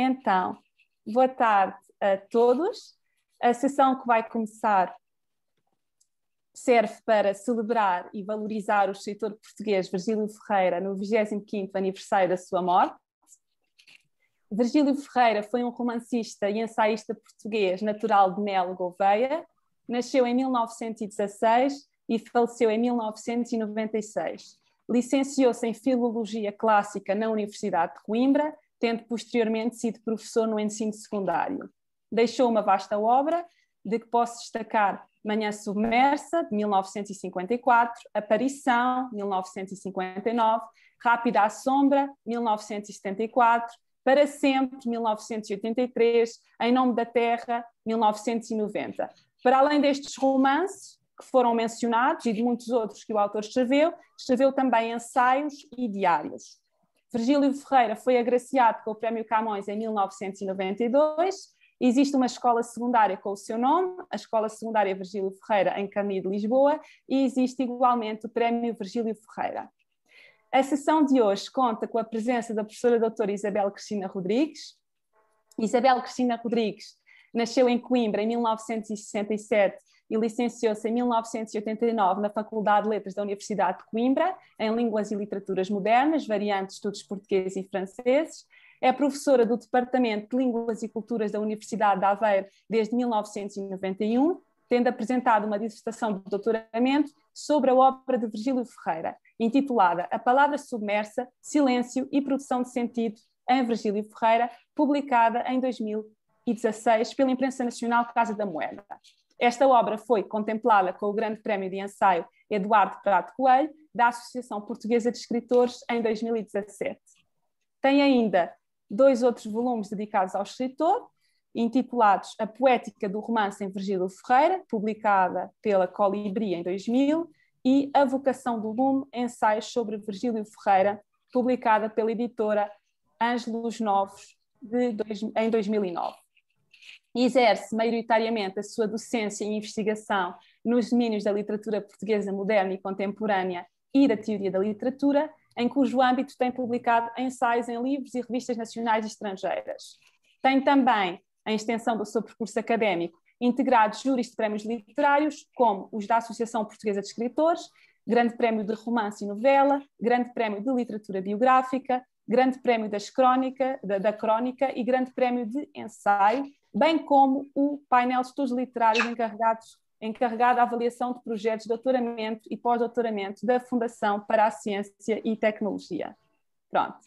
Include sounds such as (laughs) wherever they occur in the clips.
Então, boa tarde a todos. A sessão que vai começar serve para celebrar e valorizar o escritor português Virgílio Ferreira no 25º aniversário da sua morte. Virgílio Ferreira foi um romancista e ensaísta português natural de Melo Gouveia. Nasceu em 1916 e faleceu em 1996. Licenciou-se em Filologia Clássica na Universidade de Coimbra, tendo posteriormente sido professor no ensino secundário. Deixou uma vasta obra, de que posso destacar Manhã Submersa, de 1954, Aparição, 1959, Rápida à Sombra, 1974, Para Sempre, 1983, Em Nome da Terra, 1990. Para além destes romances, que foram mencionados e de muitos outros que o autor escreveu, escreveu também ensaios e diários. Virgílio Ferreira foi agraciado com o Prémio Camões em 1992. Existe uma escola secundária com o seu nome, a Escola Secundária Virgílio Ferreira, em Canido, Lisboa, e existe igualmente o Prémio Virgílio Ferreira. A sessão de hoje conta com a presença da professora doutora Isabel Cristina Rodrigues. Isabel Cristina Rodrigues nasceu em Coimbra em 1967 e licenciou-se em 1989 na Faculdade de Letras da Universidade de Coimbra, em Línguas e Literaturas Modernas, variante Estudos Portugueses e Franceses. É professora do Departamento de Línguas e Culturas da Universidade de Aveiro desde 1991, tendo apresentado uma dissertação de doutoramento sobre a obra de Virgílio Ferreira, intitulada A Palavra Submersa, Silêncio e Produção de Sentido em Virgílio Ferreira, publicada em 2016 pela Imprensa Nacional Casa da Moeda. Esta obra foi contemplada com o Grande Prémio de Ensaio Eduardo Prato Coelho, da Associação Portuguesa de Escritores, em 2017. Tem ainda dois outros volumes dedicados ao escritor, intitulados A Poética do Romance em Virgílio Ferreira, publicada pela Colibri em 2000, e A Vocação do Lume, ensaios sobre Virgílio Ferreira, publicada pela editora Ângelos Novos, de dois, em 2009 exerce maioritariamente a sua docência e investigação nos domínios da literatura portuguesa moderna e contemporânea e da teoria da literatura, em cujo âmbito tem publicado ensaios em livros e revistas nacionais e estrangeiras. Tem também, em extensão do seu percurso académico, integrado júris de prémios literários, como os da Associação Portuguesa de Escritores, Grande Prémio de Romance e Novela, Grande Prémio de Literatura Biográfica, Grande Prémio das Crónica, da, da Crónica e Grande Prémio de Ensaio, bem como o painel de estudos literários encarregados, encarregado da avaliação de projetos de doutoramento e pós-doutoramento da Fundação para a Ciência e Tecnologia. Pronto.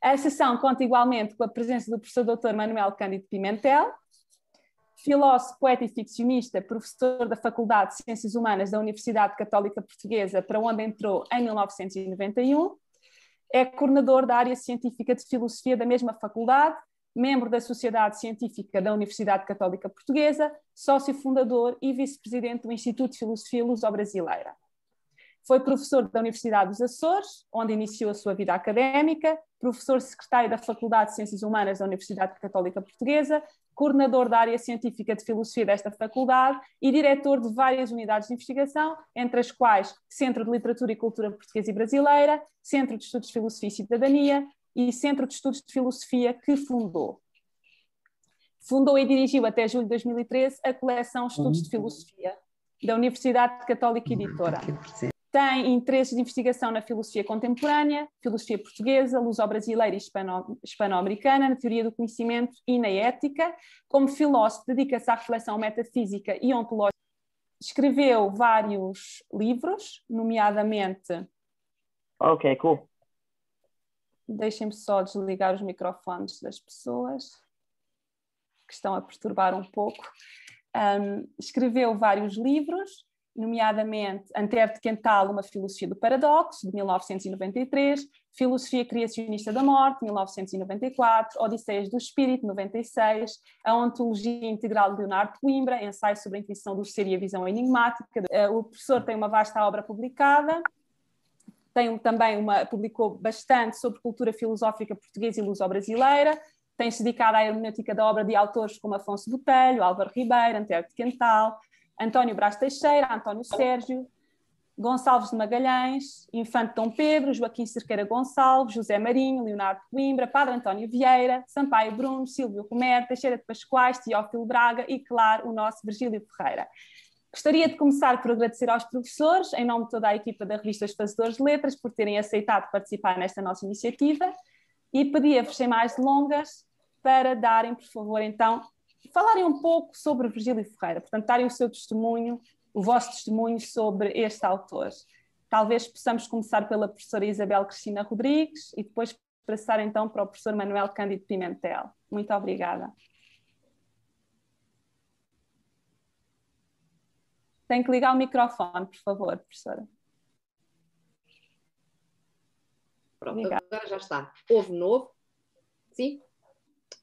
A sessão conta igualmente com a presença do professor Dr. Manuel Cândido Pimentel, filósofo, poeta e ficcionista, professor da Faculdade de Ciências Humanas da Universidade Católica Portuguesa, para onde entrou em 1991. É coordenador da área científica de filosofia da mesma faculdade membro da Sociedade Científica da Universidade Católica Portuguesa, sócio fundador e vice-presidente do Instituto de Filosofia Luso-Brasileira. Foi professor da Universidade dos Açores, onde iniciou a sua vida académica, professor secretário da Faculdade de Ciências Humanas da Universidade Católica Portuguesa, coordenador da área científica de filosofia desta faculdade e diretor de várias unidades de investigação, entre as quais Centro de Literatura e Cultura Portuguesa e Brasileira, Centro de Estudos de Filosofia e Cidadania, e Centro de Estudos de Filosofia que fundou. Fundou e dirigiu até julho de 2013 a coleção Estudos de Filosofia da Universidade Católica Editora. Tem interesses de investigação na filosofia contemporânea, filosofia portuguesa, luso-brasileira e hispano-americana, na teoria do conhecimento e na ética. Como filósofo, dedica-se à reflexão metafísica e ontológica. Escreveu vários livros, nomeadamente. Ok, cool. Deixem-me só desligar os microfones das pessoas que estão a perturbar um pouco. Um, escreveu vários livros, nomeadamente Antero Quental, uma filosofia do paradoxo, de 1993, Filosofia Criacionista da Morte, 1994, Odisseias do Espírito, 96, A Ontologia Integral de Leonardo Coimbra, ensaio sobre a intuição do ser e a visão enigmática. O professor tem uma vasta obra publicada, tem também uma, publicou bastante sobre cultura filosófica portuguesa e luso-brasileira, tem-se dedicado à hermenêutica da obra de autores como Afonso Botelho, Álvaro Ribeiro, Antero de Quental, António Brás Teixeira, António Sérgio, Gonçalves de Magalhães, Infante Dom Pedro, Joaquim Cerqueira Gonçalves, José Marinho, Leonardo Coimbra, Padre António Vieira, Sampaio Bruno, Silvio Romero, Teixeira de Pascoais, Teófilo Braga e, claro, o nosso Virgílio Ferreira. Gostaria de começar por agradecer aos professores, em nome de toda a equipa da revista Os Fazedores de Letras, por terem aceitado participar nesta nossa iniciativa e pedia-vos, sem mais delongas, para darem, por favor, então, falarem um pouco sobre Virgílio Ferreira, portanto, darem o seu testemunho o vosso testemunho sobre este autor. Talvez possamos começar pela professora Isabel Cristina Rodrigues e depois passar então para o professor Manuel Cândido Pimentel. Muito obrigada. Tem que ligar o microfone, por favor, professora. Pronto, Obrigada. agora já está. Houve novo? Sim?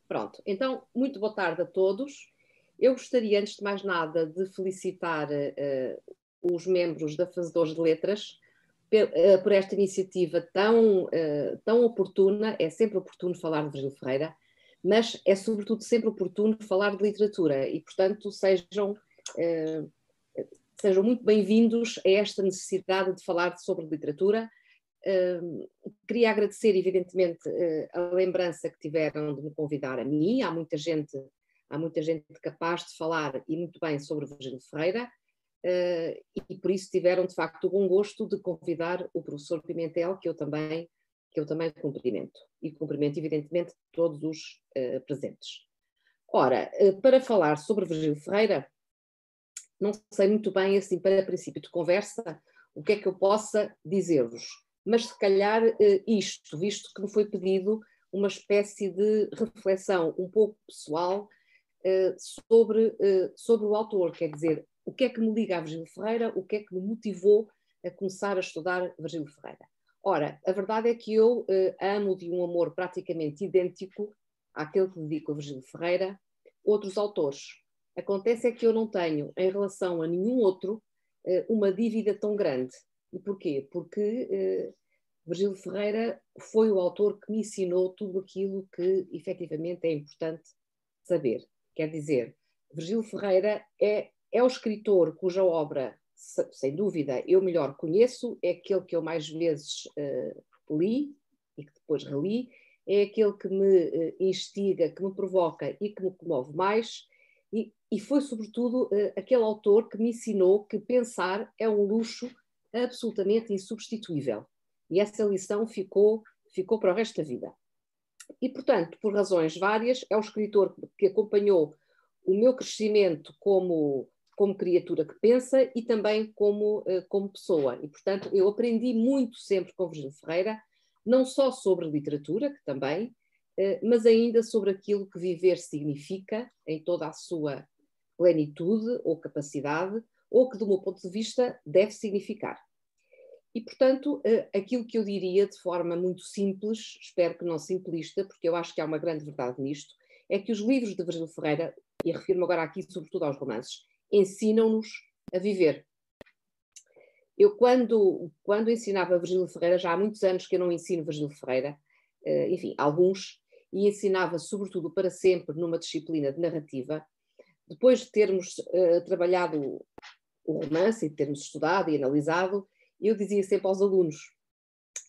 Pronto. Então, muito boa tarde a todos. Eu gostaria, antes de mais nada, de felicitar uh, os membros da Fazedores de Letras uh, por esta iniciativa tão, uh, tão oportuna. É sempre oportuno falar de Virgílio Ferreira, mas é sobretudo sempre oportuno falar de literatura e, portanto, sejam, sejam muito bem-vindos a esta necessidade de falar sobre literatura. queria agradecer, evidentemente, a lembrança que tiveram de me convidar a mim. Há muita gente há muita gente capaz de falar e muito bem sobre Virgílio Ferreira, uh, e por isso tiveram de facto o bom gosto de convidar o professor Pimentel, que eu também, que eu também cumprimento, e cumprimento evidentemente todos os uh, presentes. Ora, para falar sobre Virgílio Ferreira, não sei muito bem, assim, para princípio de conversa, o que é que eu possa dizer-vos, mas se calhar isto, visto que me foi pedido uma espécie de reflexão um pouco pessoal eh, sobre, uh, sobre o autor, quer dizer, o que é que me liga a Virgílio Ferreira, o que é que me motivou a começar a estudar Virgílio Ferreira. Ora, a verdade é que eu amo de um amor praticamente idêntico àquele que dedico a Virgílio Ferreira outros autores. Acontece é que eu não tenho, em relação a nenhum outro, uma dívida tão grande. E porquê? Porque Virgílio Ferreira foi o autor que me ensinou tudo aquilo que efetivamente é importante saber. Quer dizer, Virgílio Ferreira é, é o escritor cuja obra, sem dúvida, eu melhor conheço, é aquele que eu mais vezes uh, li e que depois reli, é aquele que me instiga, que me provoca e que me comove mais, e, e foi, sobretudo, uh, aquele autor que me ensinou que pensar é um luxo absolutamente insubstituível. E essa lição ficou, ficou para o resto da vida. E, portanto, por razões várias, é o escritor que acompanhou o meu crescimento como, como criatura que pensa e também como, uh, como pessoa. E, portanto, eu aprendi muito sempre com Virgílio Ferreira, não só sobre literatura, que também, mas ainda sobre aquilo que viver significa em toda a sua plenitude ou capacidade, ou que, do meu ponto de vista, deve significar. E, portanto, eh, aquilo que eu diria de forma muito simples, espero que não simplista, porque eu acho que há uma grande verdade nisto, é que os livros de Virgílio Ferreira, e refiro-me agora aqui sobretudo aos romances, ensinam-nos a viver. Eu, quando, quando ensinava Virgílio Ferreira, já há muitos anos que eu não ensino Virgílio Ferreira, eh, enfim, alguns, e ensinava sobretudo para sempre numa disciplina de narrativa, depois de termos uh, trabalhado o romance e de termos estudado e analisado, eu dizia sempre aos alunos,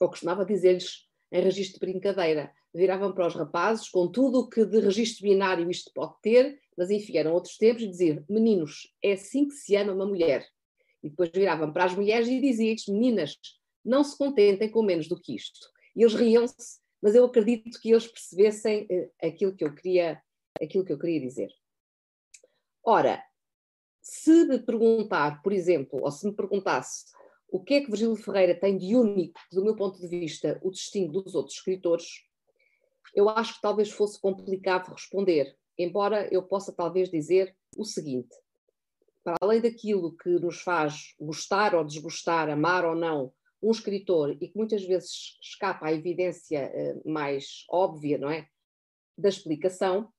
ou costumava dizer-lhes em registro de brincadeira, viravam para os rapazes com tudo o que de registro binário isto pode ter, mas enfim, eram outros tempos, e diziam, meninos, é assim que se ama uma mulher. E depois viravam para as mulheres e diziam-lhes, meninas, não se contentem com menos do que isto. E eles riam-se, mas eu acredito que eles percebessem uh, aquilo, que eu queria, aquilo que eu queria dizer. Ora, se me perguntar, por exemplo, ou se me perguntasse o que é que Virgílio Ferreira tem de único, do meu ponto de vista, o distingue dos outros escritores, eu acho que talvez fosse complicado responder, embora eu possa talvez dizer o seguinte: para além daquilo que nos faz gostar ou desgostar, amar ou não um escritor e que muitas vezes escapa à evidência uh, mais óbvia, não é, da explicação,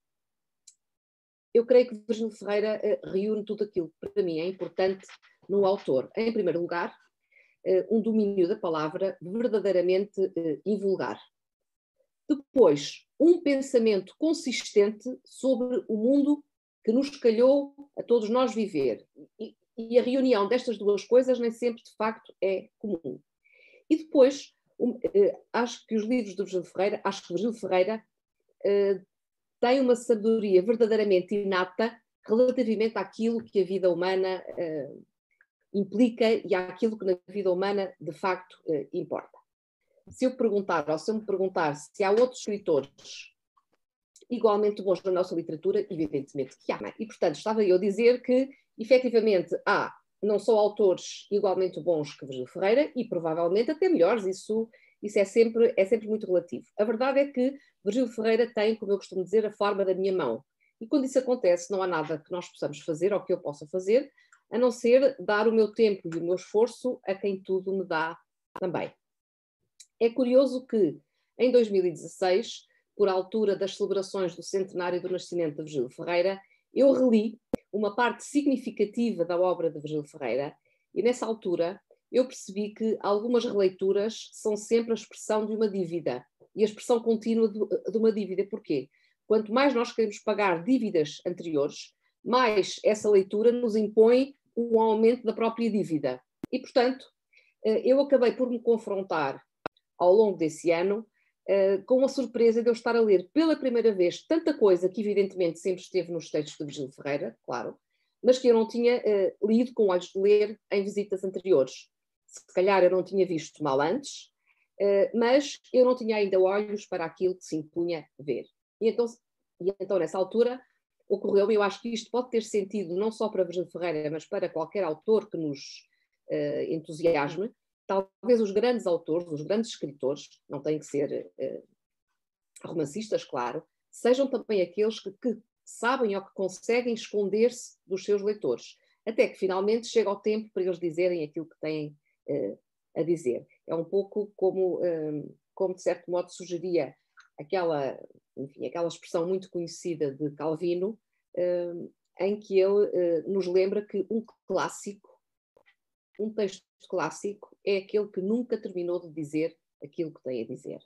eu creio que Virgílio Ferreira uh, reúne tudo aquilo que para mim é importante no autor. Em primeiro lugar, uh, um domínio da palavra verdadeiramente invulgar. Depois, um pensamento consistente sobre o mundo que nos calhou a todos nós viver. E, E a reunião destas duas coisas nem sempre, de facto, é comum. E depois, um, eh, acho que os livros do Virgílio Ferreira, acho que Virgílio Ferreira eh, tem uma sabedoria verdadeiramente inata relativamente àquilo que a vida humana eh, implica e àquilo que na vida humana de facto importa. Se eu perguntar, ou se eu me perguntar se há outros escritores igualmente bons na nossa literatura, evidentemente que há. E, portanto, estava eu a dizer que, efetivamente, há não só autores igualmente bons que Virgílio Ferreira e provavelmente até melhores, isso, isso é, sempre, é sempre muito relativo. A verdade é que Virgílio Ferreira tem, como eu costumo dizer, a forma da minha mão. E quando isso acontece, não há nada que nós possamos fazer ou que eu possa fazer, a não ser dar o meu tempo e o meu esforço a quem tudo me dá também. É curioso que, em 2016, por altura das celebrações do centenário do nascimento de Virgílio Ferreira, eu reli uma parte significativa da obra de Virgílio Ferreira e, nessa altura, eu percebi que algumas releituras são sempre a expressão de uma dívida e a expressão contínua de uma dívida. Porquê? Quanto mais nós queremos pagar dívidas anteriores, mais essa leitura nos impõe um aumento da própria dívida. E, portanto, eh, eu acabei por me confrontar ao longo desse ano eh, com a surpresa de eu estar a ler pela primeira vez tanta coisa que, evidentemente, sempre esteve nos textos de Virgílio Ferreira, claro, mas que eu não tinha uh, lido com olhos de ler em visitas anteriores. Se calhar eu não tinha visto mal antes, uh, mas eu não tinha ainda olhos para aquilo que se impunha ver. E então, e então nessa altura, ocorreu-me, eu acho que isto pode ter sentido não só para Virgílio Ferreira, mas para qualquer autor que nos uh, entusiasme, talvez os grandes autores, os grandes escritores, não têm que ser uh, romancistas, claro, sejam também aqueles que, que sabem ou que conseguem esconder-se dos seus leitores, até que finalmente chega o tempo para eles dizerem aquilo que têm uh, a dizer. É um pouco como, um, como de certo modo sugeria aquela, enfim, aquela expressão muito conhecida de Calvino, em que ele nos lembra que um clássico, um texto clássico, é aquele que nunca terminou de dizer aquilo que tem a dizer.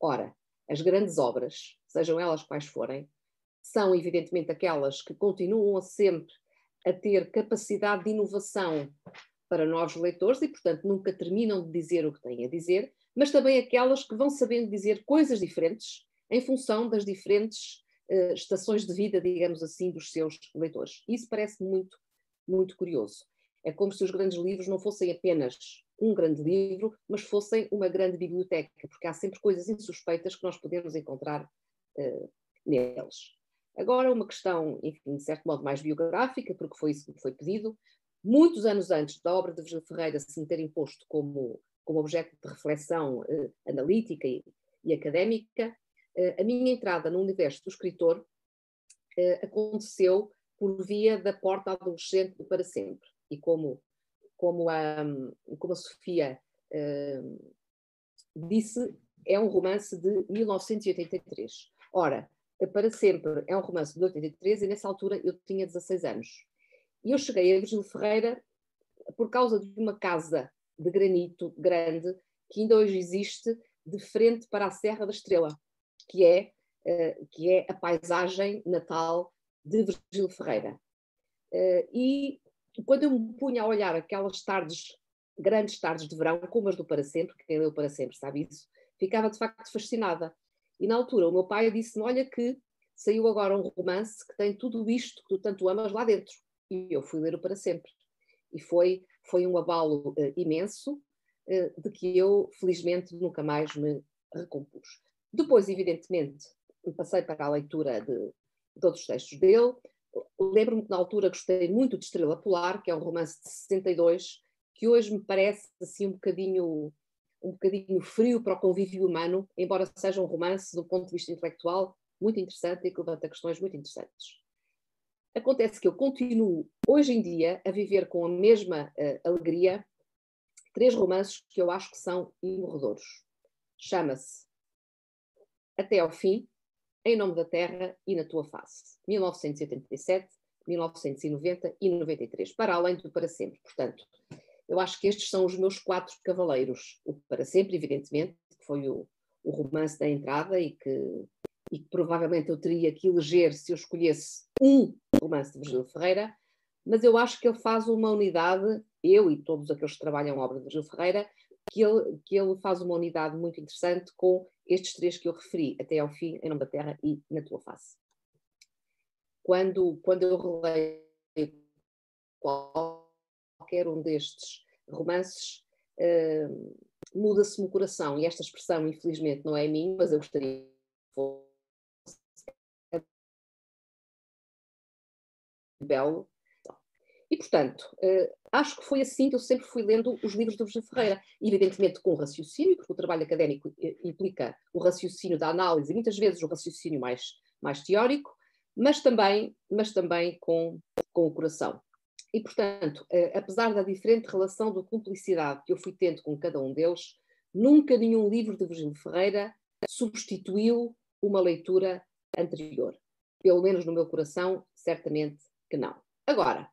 Ora, as grandes obras, sejam elas quais forem, são evidentemente aquelas que continuam sempre a ter capacidade de inovação para novos leitores e, portanto, nunca terminam de dizer o que têm a dizer, mas também aquelas que vão sabendo dizer coisas diferentes em função das diferentes uh, estações de vida, digamos assim, dos seus leitores. Isso parece muito, muito curioso. É como se os grandes livros não fossem apenas um grande livro, mas fossem uma grande biblioteca, porque há sempre coisas insuspeitas que nós podemos encontrar uh, neles. Agora, uma questão, enfim, de certo modo mais biográfica, porque foi isso que foi pedido. Muitos anos antes da obra de Virgílio Ferreira se me ter imposto como, como objeto de reflexão uh, analítica e, e académica, uh, a minha entrada no universo do escritor aconteceu por via da porta adolescente do Para Sempre. E como como a, como a Sofia uh, disse, é um romance de 1983. Ora, Para Sempre é um romance de 83 e nessa altura eu tinha 16 anos. E eu cheguei a Virgílio Ferreira por causa de uma casa de granito grande que ainda hoje existe de frente para a Serra da Estrela, que é, uh, que é a paisagem natal de Virgílio Ferreira. Uh, e quando eu me punha a olhar aquelas tardes, grandes tardes de verão, como as do Para Sempre, quem leu Para Sempre sabe isso, ficava de facto fascinada. E na altura o meu pai disse-me: Olha, que saiu agora um romance que tem tudo isto que tu tanto amas lá dentro. E eu fui ler o Para Sempre. E foi, foi um abalo uh, imenso uh, de que eu, felizmente, nunca mais me recompus. Depois, evidentemente, passei para a leitura de, de outros textos dele, Lembro-me que na altura gostei muito de Estrela Polar, que é um romance de 62, que hoje me parece assim um bocadinho um bocadinho frio para o convívio humano, embora seja um romance do ponto de vista intelectual muito interessante e que levanta questões muito interessantes. Acontece que eu continuo hoje em dia a viver com a mesma uh, alegria três romances que eu acho que são imorredores. Chama-se Até ao Fim, em Nome da Terra e na Tua Face, 1987, 1990 e 93, para além do Para Sempre. Portanto, eu acho que estes são os meus quatro cavaleiros. O Para Sempre, evidentemente, que foi o, o romance da entrada e que, e que provavelmente eu teria que eleger se eu escolhesse um romance de Virgílio Ferreira. mas eu acho que ele faz uma unidade, eu e todos aqueles que trabalham a obra de Gil Ferreira, que ele, que ele faz uma unidade muito interessante com estes três que eu referi, até ao fim, em nome da terra e na tua face. Quando, quando eu releio qualquer um destes romances, uh, muda-se-me o coração, e esta expressão, infelizmente, não é minha, mas eu gostaria que fosse belo, e, portanto, uh, acho que foi assim que eu sempre fui lendo os livros do Virgílio Ferreira, evidentemente com raciocínio, porque o trabalho académico eh, implica o raciocínio da análise, e muitas vezes o raciocínio mais, mais teórico, mas também, mas também com, com o coração. E, portanto, uh, apesar da diferente relação de cumplicidade que eu fui tendo com cada um deles, nunca nenhum livro de Virgílio Ferreira substituiu uma leitura anterior. Pelo menos no meu coração, certamente que não. Agora,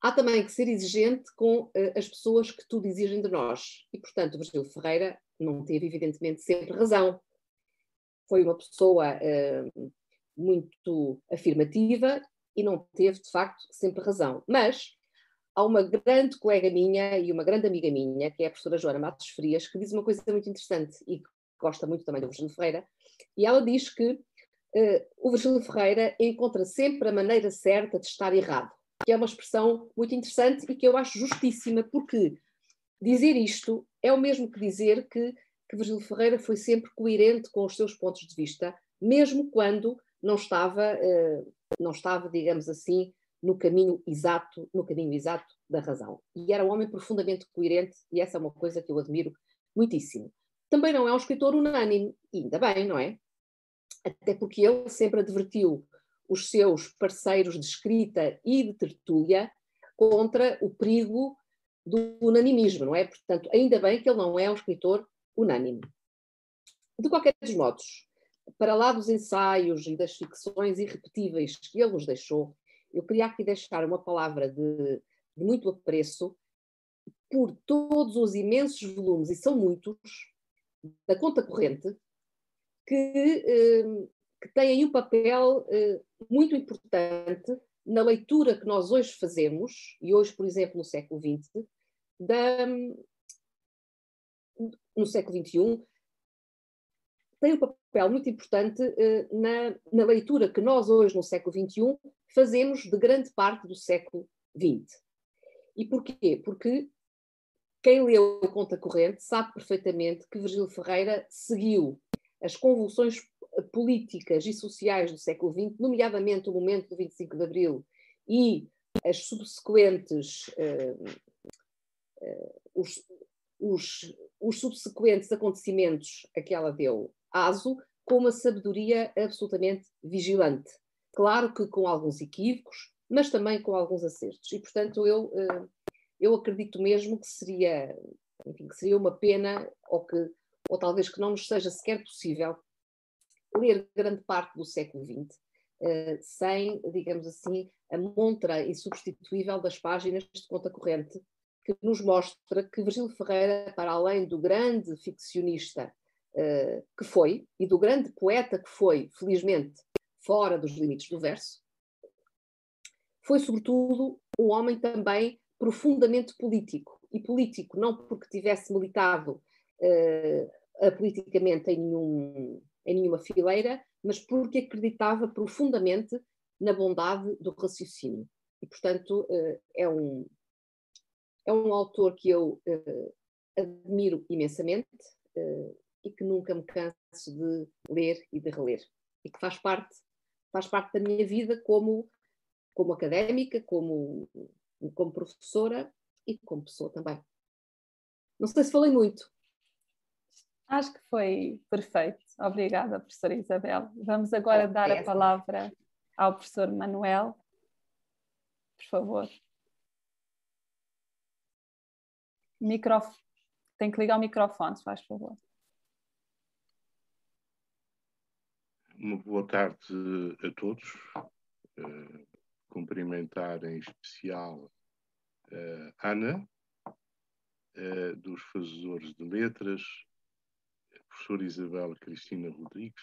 há também que ser exigente com uh, as pessoas que tudo exigem de nós. E, portanto, Virgílio Ferreira não teve, evidentemente, sempre razão. Foi uma pessoa uh, muito afirmativa e não teve, de facto, sempre razão. Mas há uma grande colega minha e uma grande amiga minha, que é a professora Joana Matos Frias, que diz uma coisa muito interessante e que gosta muito também do Virgílio Ferreira, e ela diz que uh, o Virgílio Ferreira encontra sempre a maneira certa de estar errado que é uma expressão muito interessante e que eu acho justíssima, porque dizer isto é o mesmo que dizer que, que Virgílio Ferreira foi sempre coerente com os seus pontos de vista, mesmo quando não estava, eh, não estava, digamos assim, no caminho exato, no caminho exato da razão. E era um homem profundamente coerente, e essa é uma coisa que eu admiro muitíssimo. Também não é um escritor unânime, ainda bem, não é? Até porque ele sempre advertiu os seus parceiros de escrita e de tertúlia contra o perigo do unanimismo, não é? Portanto, ainda bem que ele não é um escritor unânime. De qualquer dos modos, para lá dos ensaios e das ficções irrepetíveis que ele nos deixou, eu queria aqui deixar uma palavra de, de muito apreço por todos os imensos volumes, e são muitos, da conta corrente, que eh, que têm um papel eh, muito importante na leitura que nós hoje fazemos, e hoje, por exemplo, no século XX, da, no século XXI, tem um papel muito importante eh, na, na, leitura que nós hoje, no século XXI, fazemos de grande parte do século XX. E porquê? Porque quem leu Conta Corrente sabe perfeitamente que Virgílio Ferreira seguiu as convulsões políticas e sociais do século XX, nomeadamente o momento do 25 de Abril e as subsequentes, uh, uh, os, os, os, subsequentes acontecimentos a que ela deu aso, com uma sabedoria absolutamente vigilante. Claro que com alguns equívocos, mas também com alguns acertos. E, portanto, eu, uh, eu acredito mesmo que seria, enfim, que seria uma pena, ou, que, ou talvez que não nos seja sequer possível ler grande parte do século XX uh, sem, digamos assim, a montra insubstituível das páginas de conta corrente que nos mostra que Virgílio Ferreira, para além do grande ficcionista uh, que foi e do grande poeta que foi, felizmente, fora dos limites do verso, foi sobretudo um homem também profundamente político. E político não porque tivesse militado uh, politicamente em nenhum, em nenhuma fileira, mas porque acreditava profundamente na bondade do raciocínio. E, portanto, eh, é um, é um autor que eu eh, admiro imensamente eh, e que nunca me canso de ler e de reler. E que faz parte, faz parte da minha vida como, como académica, como, como professora e como pessoa também. Não sei se falei muito. Acho que foi perfeito. Obrigada, professora Isabel. Vamos agora dar a palavra ao professor Manuel. Por favor. Microf... Tem que ligar o microfone, se faz favor. Uma boa tarde a todos. Uh, cumprimentar em especial uh, Ana, uh, dos fazedores de letras, professora Isabel Cristina Rodrigues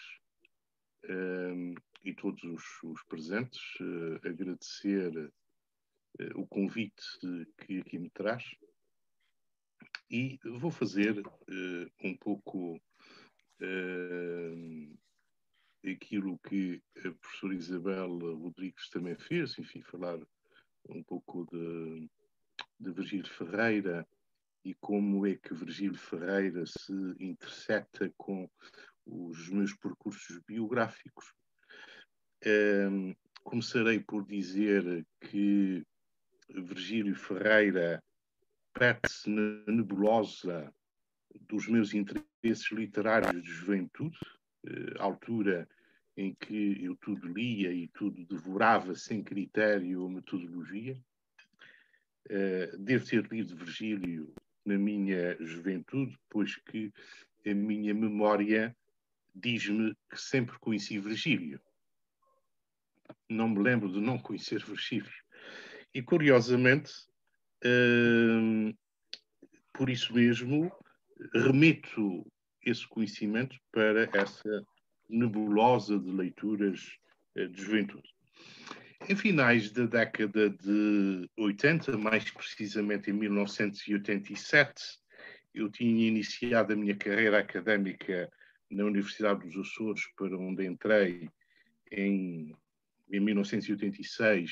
um, e todos os, os presentes, uh, agradecer uh, o convite que aqui me traz. E vou fazer uh, um pouco aquilo que a professora Isabel Rodrigues também fez, enfim, falar um pouco de, de Virgílio Ferreira e como é que Virgílio Ferreira se intersecta com os meus percursos biográficos. Um, começarei por dizer que Virgílio Ferreira perde-se na nebulosa dos meus interesses literários de juventude, uh, altura em que eu tudo lia e tudo devorava sem critério ou metodologia. Uh, devo ter lido Virgílio na minha juventude, pois que a minha memória diz-me que sempre conheci Virgílio. Não me lembro de não conhecer Virgílio. E, curiosamente, hum, por isso mesmo, remeto esse conhecimento para essa nebulosa de leituras eh, de juventude. Em finais da década de 80, mais precisamente em 1987, eu tinha iniciado a minha carreira académica na Universidade dos Açores, para onde entrei em, em 1986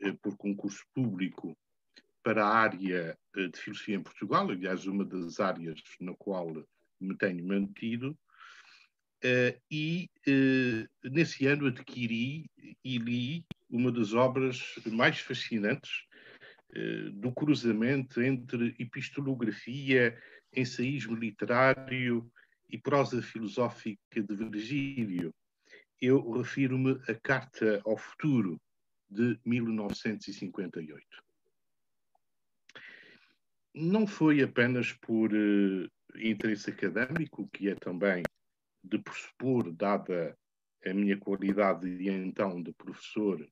eh, por concurso público para a área eh, de filosofia em Portugal, aliás, uma das áreas na qual me tenho mantido. Uh, e nesse ano adquiri e li uma das obras mais fascinantes uh, do cruzamento entre epistolografia, ensaísmo literário e prosa filosófica de Virgílio. Eu refiro-me à Carta ao Futuro de 1958. Não foi apenas por interesse académico, que é também de pressupor, dada a minha qualidade de então de professor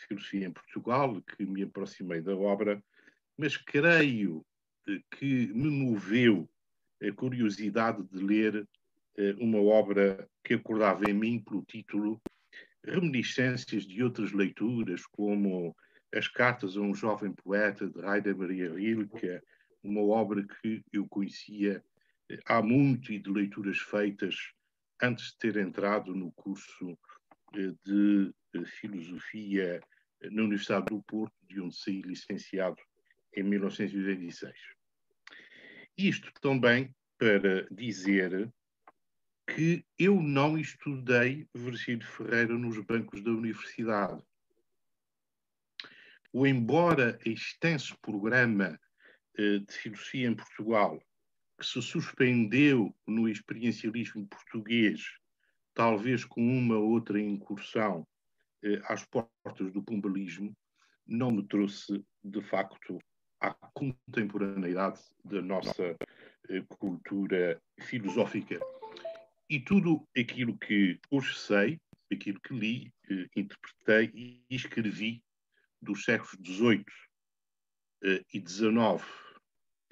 filosofia em Portugal, que me aproximei da obra, mas creio que me moveu a curiosidade de ler eh, uma obra que acordava em mim pelo título Reminiscências de outras leituras, como As Cartas a um Jovem Poeta, de Raida Maria Rilke, uma obra que eu conhecia eh, há muito e de leituras feitas antes de ter entrado no curso eh, de eh, Filosofia eh, na Universidade do Porto, de onde saí licenciado em 1986. Isto também para dizer que eu não estudei Virgílio Ferreira nos bancos da universidade. Ou embora extenso programa de filosofia em Portugal que se suspendeu no experiencialismo português, talvez com uma outra incursão eh, às portas do pumbalismo, não me trouxe, de facto, à contemporaneidade da nossa eh, cultura filosófica. E tudo aquilo que hoje sei, aquilo que li, eh, interpretei e escrevi dos séculos XVIII eh, e XIX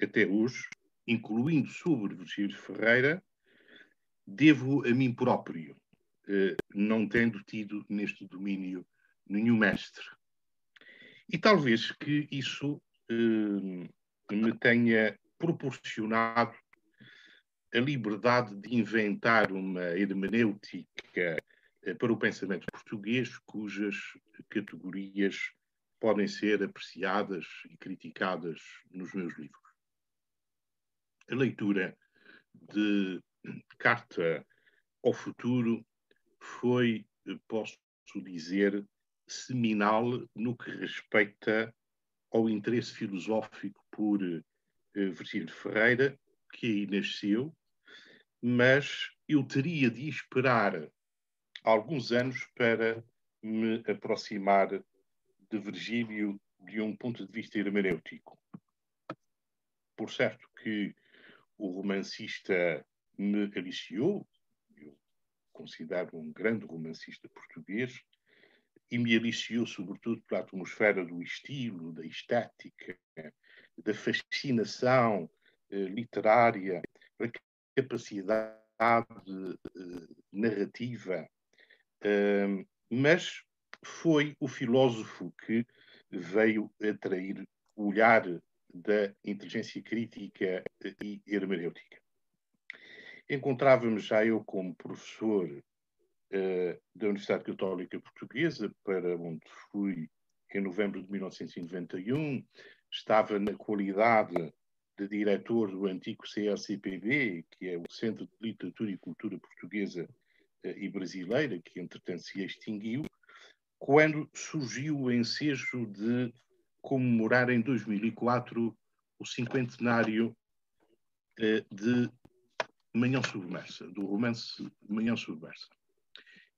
até hoje, incluindo sobre Virgílio Ferreira, devo a mim próprio, não tendo tido neste domínio nenhum mestre. E talvez que isso eh, me tenha proporcionado a liberdade de inventar uma hermenêutica eh, para o pensamento português, cujas categorias podem ser apreciadas e criticadas nos meus livros a leitura de Carta ao Futuro foi, posso dizer, seminal no que respeita ao interesse filosófico por uh, Virgílio Ferreira, que aí nasceu, mas eu teria de esperar alguns anos para me aproximar de Virgílio de um ponto de vista hermenêutico. Por certo que o romancista me aliciou, considero um grande romancista português, e me aliciou sobretudo pela atmosfera do estilo, da estética, da fascinação eh, literária, pela capacidade eh, narrativa. Uh, mas foi o filósofo que veio atrair o olhar da inteligência crítica e hermenêutica. Encontrávamos já eu como professor uh, da Universidade Católica Portuguesa, para onde fui em novembro de 1991, estava na qualidade de diretor do antigo CRCPB, que é o Centro de Literatura e Cultura Portuguesa uh, e Brasileira, que entretanto se extinguiu, quando surgiu o ensejo de comemorar em 2004 o cinquentenário eh, de Manhã Submersa, do romance Manhã Submersa.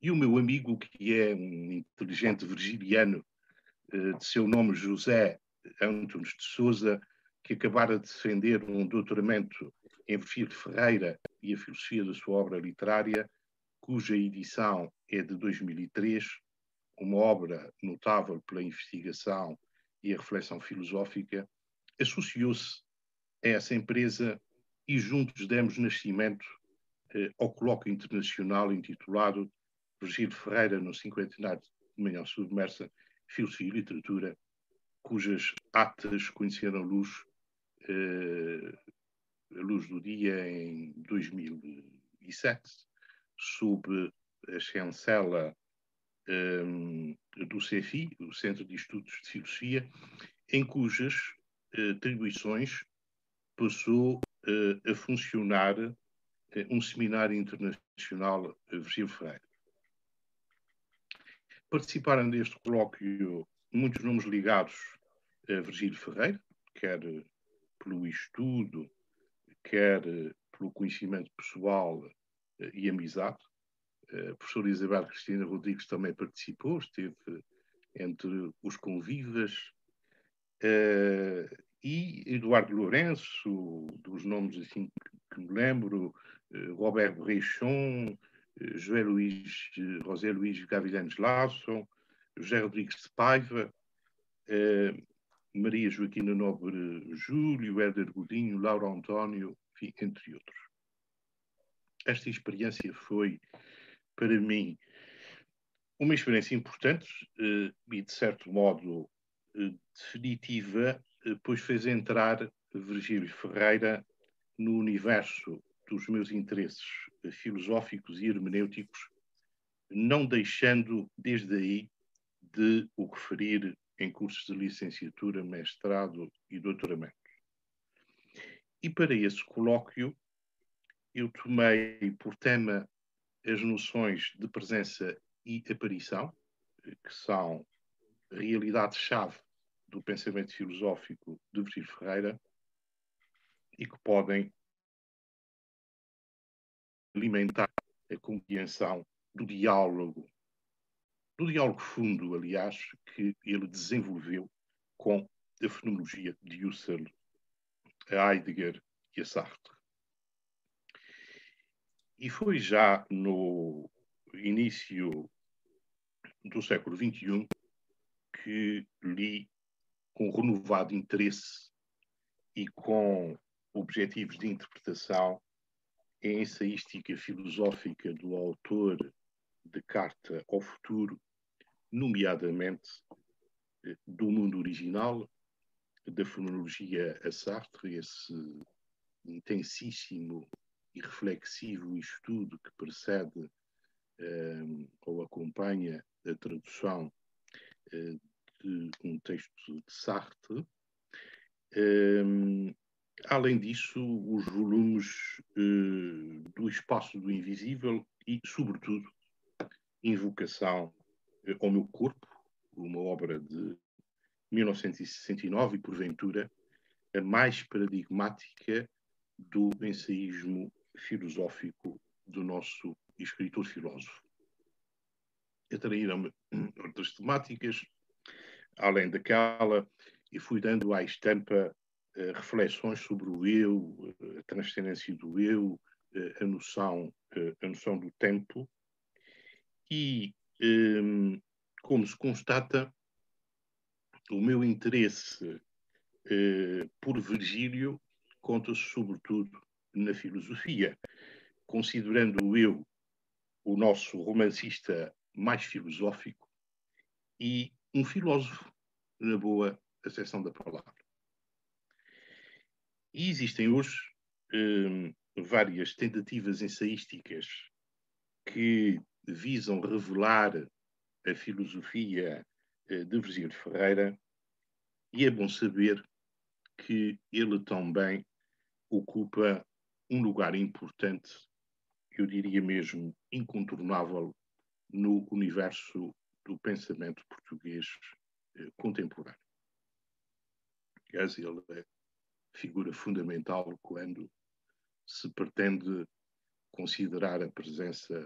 E o meu amigo, que é um inteligente virgiliano, eh, de seu nome José Antunes de Souza, que acabara de defender um doutoramento em Virgílio Ferreira e a filosofia da sua obra literária, cuja edição é de 2003, uma obra notável pela investigação e a reflexão filosófica, associou-se a essa empresa e juntos demos nascimento eh, ao colóquio internacional intitulado Virgílio Ferreira no cinquentenário de Manhã Submersa, Filosofia e Literatura, cujas atas conheceram a luz, eh, a luz do dia em 2007, sob a chancela um, do CEFI, o Centro de Estudos de Filosofia, em cujas uh, atribuições passou a funcionar uh, um seminário internacional Virgílio Ferreira. Participaram deste colóquio muitos nomes ligados a Virgílio Ferreira, quer pelo estudo, quer pelo conhecimento pessoal e amizade. A professora Isabel Cristina Rodrigues também participou, esteve entre os convivas. E Eduardo Lourenço, dos nomes assim que, me lembro, uh, Robert Brechon, uh, José Luís, José Luís Gavilanes Lasso, José Rodrigues de Paiva, Maria Joaquina Nobre Júlio, Éder Godinho, Laura António, enfim, entre outros. Esta experiência foi para mim, uma experiência importante eh, e, de certo modo, eh, definitiva, eh, pois fez entrar Virgílio Ferreira no universo dos meus interesses filosóficos e hermenêuticos, não deixando, desde aí, de o referir em cursos de licenciatura, mestrado e doutoramento. E para esse colóquio, eu tomei por tema as noções de presença e aparição, que são realidades-chave do pensamento filosófico de Virgílio Ferreira e que podem alimentar a compreensão do diálogo, do diálogo fundo, aliás, que ele desenvolveu com a fenomenologia de Husserl, a Heidegger e a Sartre. E foi já no início do século XXI que li com renovado interesse e com objetivos de interpretação a ensaística filosófica do autor de Carta ao Futuro, nomeadamente eh, do mundo original, da fenomenologia a Sartre, esse intensíssimo e reflexivo estudo que precede uh, ou acompanha a tradução uh, de um texto de Sartre. Um, além disso, os volumes uh, do Espaço do Invisível e, sobretudo, Invocação ao Meu Corpo, uma obra de 1969 e, porventura, a mais paradigmática do ensaísmo filosófico do nosso escritor filósofo. Atraíram-me outras temáticas, além daquela, e fui dando à estampa uh, reflexões sobre o eu, a transcendência do eu, uh, a, noção, uh, a noção do tempo, e, um, como se constata, o meu interesse por Virgílio conta-se sobretudo na filosofia, considerando eu o nosso romancista mais filosófico e um filósofo na boa acessão da palavra. E existem hoje hum, várias tentativas ensaísticas que visam revelar a filosofia eh, de Virgílio Ferreira, e é bom saber que ele também ocupa um lugar importante, eu diria mesmo incontornável, no universo do pensamento português eh, contemporâneo. Aliás, ele é figura fundamental quando se pretende considerar a presença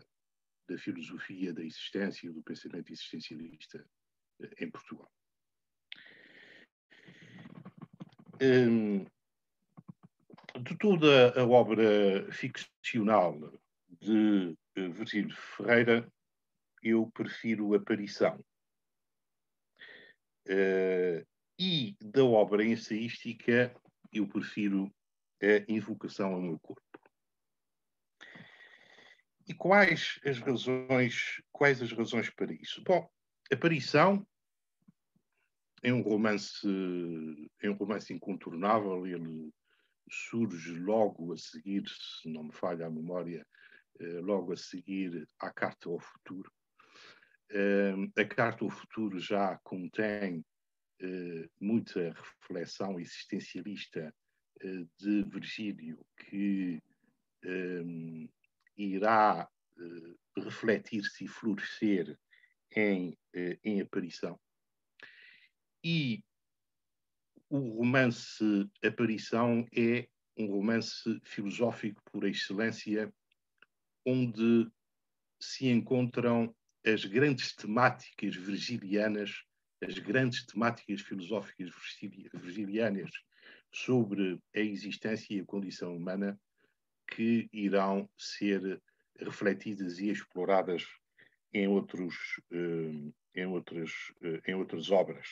da filosofia da existência e do pensamento existencialista eh, em Portugal. Hum, de toda a obra ficcional de eh, Virgílio Ferreira, eu prefiro Aparição. Uh, e da obra ensaística, eu prefiro a Invocação ao meu corpo. E quais as razões, quais as razões para isso? Bom, Aparição é um romance, é um romance incontornável, ele surge logo a seguir, se não me falha a memória, eh, logo a seguir à Carta ao Futuro. Eh, a Carta ao Futuro já contém eh, muita reflexão existencialista de Virgílio que irá refletir-se e florescer em, em aparição. E o romance Aparição é um romance filosófico por excelência, onde se encontram as grandes temáticas virgilianas, as grandes temáticas filosóficas virgilianas sobre a existência e a condição humana, que irão ser refletidas e exploradas em, outros, eh, em, outras, eh, em outras obras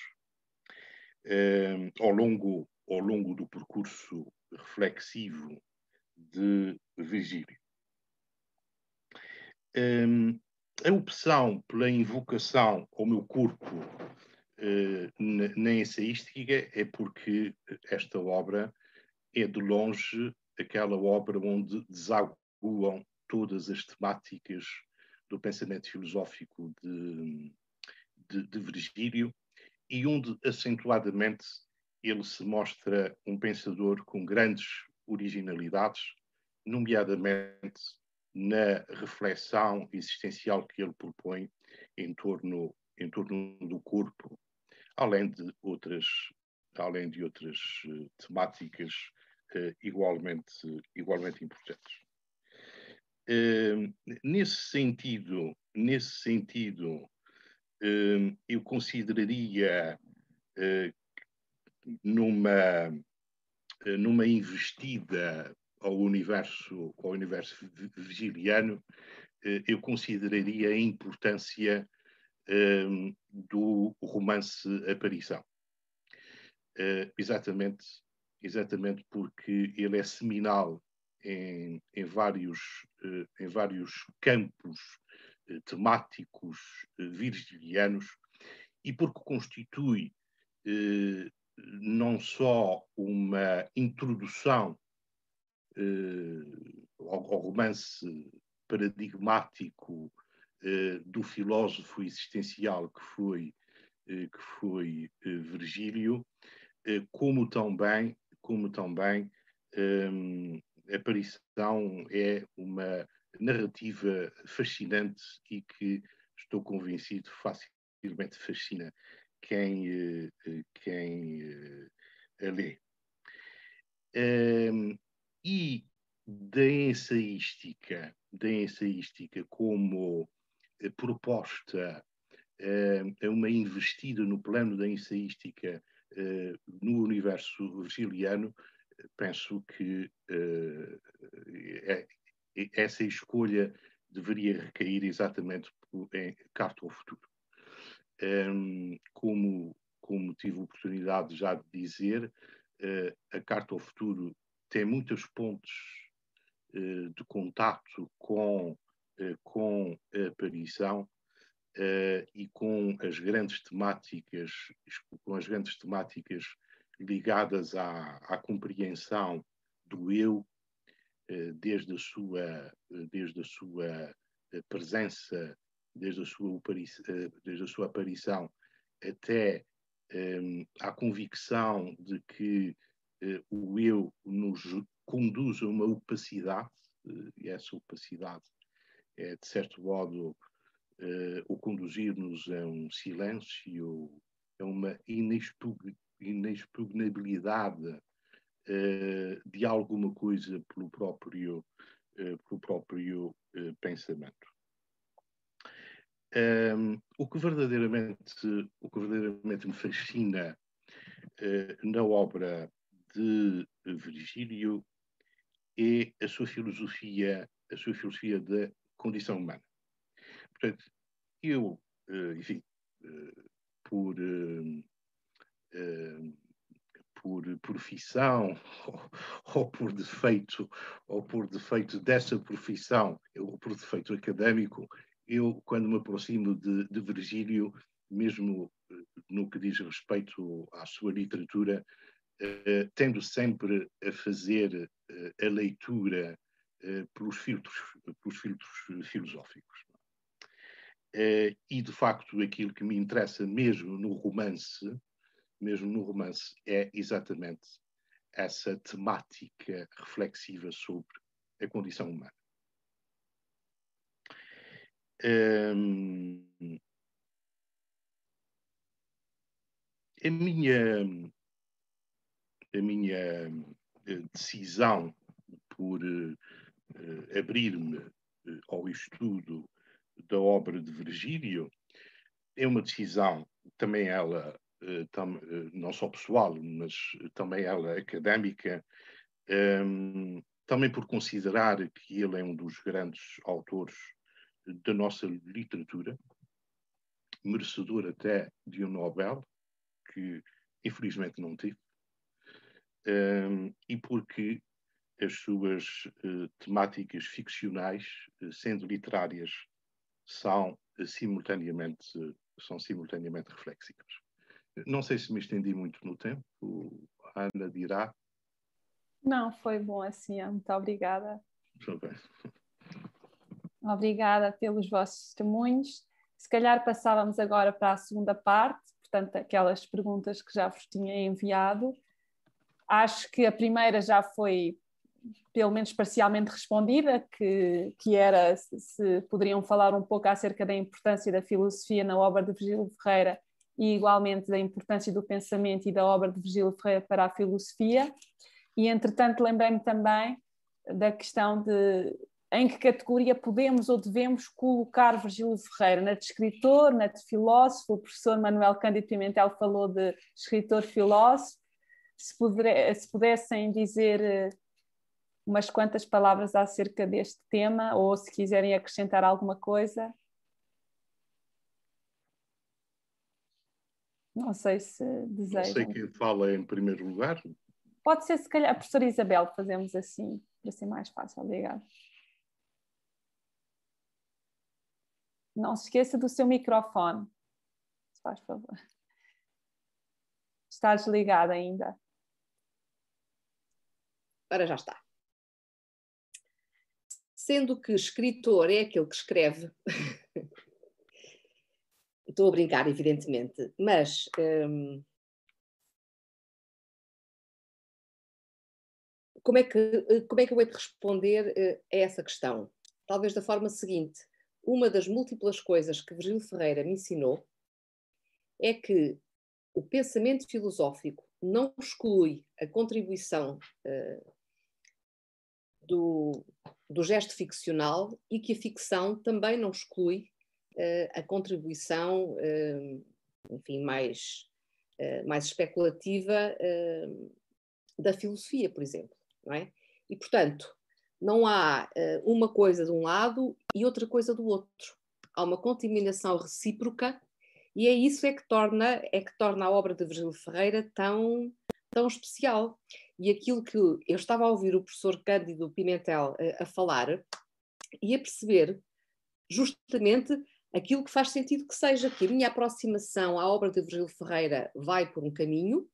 eh, ao, longo, ao longo do percurso reflexivo de Virgílio. A opção pela invocação ao meu corpo eh, na, ensaística é porque esta obra é de longe aquela obra onde desaguam todas as temáticas do pensamento filosófico de, de, de Virgílio e onde acentuadamente ele se mostra um pensador com grandes originalidades, nomeadamente na reflexão existencial que ele propõe em torno, em torno do corpo, além de outras, além de outras uh, temáticas uh, igualmente, igualmente importantes. Uh, nesse sentido, nesse sentido, Hum, eu consideraria eh, numa, numa investida ao universo, ao universo virgiliano, eh, eu consideraria a importância hum, do romance Aparição. exatamente, exatamente porque ele é seminal em, em, vários, em vários campos eh, temáticos eh, virgilianos e porque constitui eh, não só uma introdução ao, romance paradigmático do filósofo existencial que foi que foi Virgílio, como também como também a aparição é uma narrativa fascinante e que estou convencido facilmente fascina quem, eh, eh, quem eh, a lê. E da ensaística, da ensaística como proposta a uma investida no plano da ensaística no universo virgiliano, penso que é, essa escolha deveria recair exatamente em Carta ao Futuro. Um, como, como tive oportunidade já de dizer, a Carta ao Futuro tem muitos pontos uh, de contato com, uh, com a aparição, uh, e com as grandes temáticas, com as grandes temáticas ligadas à, à compreensão do eu, uh, desde a sua, desde a sua presença, desde a sua, desde a sua aparição até um, à convicção de que o eu nos conduz a uma opacidade, uh, e essa opacidade é, de certo modo, uh, o conduzir-nos a um silêncio, a uma inexpugnabilidade de alguma coisa pelo próprio, pelo próprio pensamento. Um, o, que verdadeiramente, o que verdadeiramente me fascina uh, na obra de Virgílio é a sua filosofia, a sua filosofia da condição humana. Portanto, eu, uh, enfim, uh, por, por profissão (laughs) ou, por defeito ou por defeito dessa profissão ou por defeito académico eu, quando me aproximo de, de Virgílio, mesmo eh, no que diz respeito à sua literatura, uh, tendo sempre a fazer uh, a leitura uh, pelos, filtros, pelos filtros filosóficos. e, de facto, aquilo que me interessa mesmo no romance, mesmo no romance, é exatamente essa temática reflexiva sobre a condição humana. Um, a minha, a minha eh, decisão por uh, abrir-me uh, ao estudo da obra de Virgílio é uma decisão, também ela, não só pessoal, mas também ela académica, um, também por considerar que ele é um dos grandes autores da nossa literatura, merecedor até de um Nobel, que infelizmente não tive, um, e porque as suas uh, temáticas ficcionais, uh, sendo literárias, são uh, simultaneamente são simultaneamente reflexivas. Não sei se me estendi muito no tempo, a Ana dirá. Não, foi bom assim, muito obrigada. Muito bem. (laughs) Obrigada pelos vossos testemunhos. Se calhar passávamos agora para a segunda parte, portanto, aquelas perguntas que já vos tinha enviado. Acho que a primeira já foi, pelo menos parcialmente respondida, que, que era se, poderiam falar um pouco acerca da importância da filosofia na obra de Virgílio Ferreira e igualmente da importância do pensamento e da obra de Virgílio Ferreira para a filosofia. E, entretanto, lembrei-me também da questão de em que categoria podemos ou devemos colocar Virgílio Ferreira? Na de escritor, na de filósofo? O professor Manuel Cândido Pimentel falou de escritor-filósofo. Se, se, pudessem dizer eh, umas quantas palavras acerca deste tema, ou se quiserem acrescentar alguma coisa. Não sei se desejam. Não sei quem fala em primeiro lugar. Pode ser, se calhar, a professora Isabel, fazemos assim, para ser mais fácil. Obrigada. Não se esqueça do seu microfone. Se faz favor. Está desligado ainda. Ora, já está. Sendo que escritor é aquele que escreve, (laughs) estou a brincar, evidentemente, mas hum, como, é que, como é que eu hei de responder eh, a essa questão? Talvez da forma seguinte: uma das múltiplas coisas que Virgílio Ferreira me ensinou é que o pensamento filosófico não exclui a contribuição uh, do, do, gesto ficcional e que a ficção também não exclui uh, a contribuição, uh, enfim, mais, mais especulativa da filosofia, por exemplo, não é? E, portanto, não há uh, uma coisa de um lado e outra coisa do outro. Há uma contaminação recíproca e é isso é que torna, é que torna a obra de Virgílio Ferreira tão, tão especial. E aquilo que eu estava a ouvir o professor Cândido Pimentel uh, a falar e a perceber justamente aquilo que faz sentido que seja, que a minha aproximação à obra de Virgílio Ferreira vai por um caminho,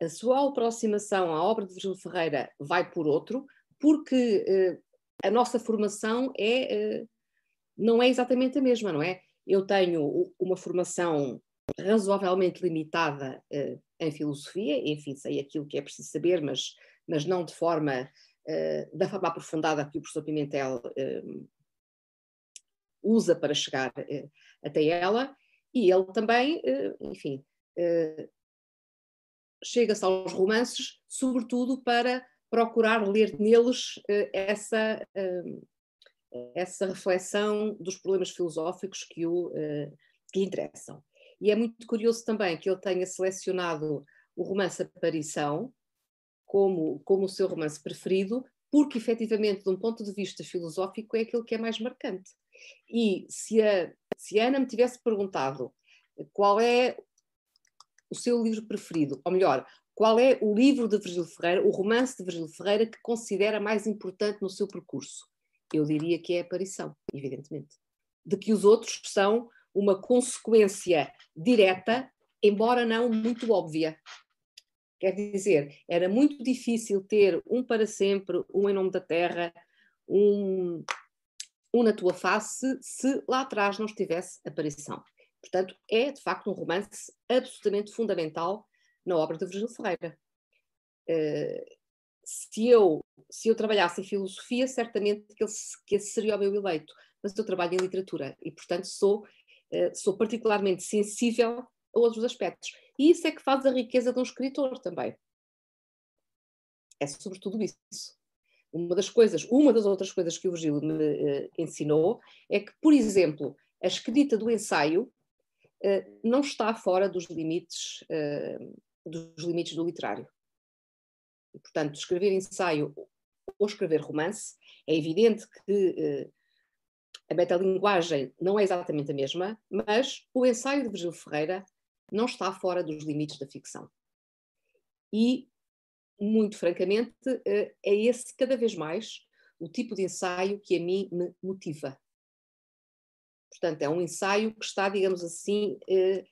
a sua aproximação à obra de Virgílio Ferreira vai por outro, porque uh, a nossa formação é, uh, não é exatamente a mesma, não é? Eu tenho uma formação razoavelmente limitada uh, em filosofia, enfim, sei aquilo que é preciso saber, mas, mas não de forma, da forma aprofundada que o professor Pimentel usa para chegar até ela, e ele também, enfim, chega-se aos romances, sobretudo para procurar ler neles uh, essa, uh, essa reflexão dos problemas filosóficos que o uh, que interessam. E é muito curioso também que ele tenha selecionado o romance Aparição como, como o seu romance preferido, porque efetivamente, de um ponto de vista filosófico, é aquele que é mais marcante. E se a, se a Ana me tivesse perguntado qual é o seu livro preferido, ou melhor, qual é o livro de Virgílio Ferreira, o romance de Virgílio Ferreira que considera mais importante no seu percurso? Eu diria que é a aparição, evidentemente. De que os outros são uma consequência direta, embora não muito óbvia. Quer dizer, era muito difícil ter um para sempre, um em nome da terra, um, um na tua face, se lá atrás não estivesse aparição. Portanto, é de facto um romance absolutamente fundamental na obra de Virgílio Ferreira. Uh, se eu, se eu trabalhasse em filosofia, certamente que, que esse seria o meu eleito, mas eu trabalho em literatura e, portanto, sou, sou particularmente sensível a outros aspectos. E isso é que faz a riqueza de um escritor também. É sobretudo isso. Uma das coisas, uma das outras coisas que o Virgílio me uh, ensinou é que, por exemplo, a escrita do ensaio eh, não está fora dos limites, eh, dos limites do literário. E, portanto, escrever ensaio ou escrever romance, é evidente que eh, a metalinguagem não é exatamente a mesma, mas o ensaio de Virgílio Ferreira não está fora dos limites da ficção. E, muito francamente, é esse cada vez mais o tipo de ensaio que a mim me motiva. Portanto, é um ensaio que está, digamos assim, eh,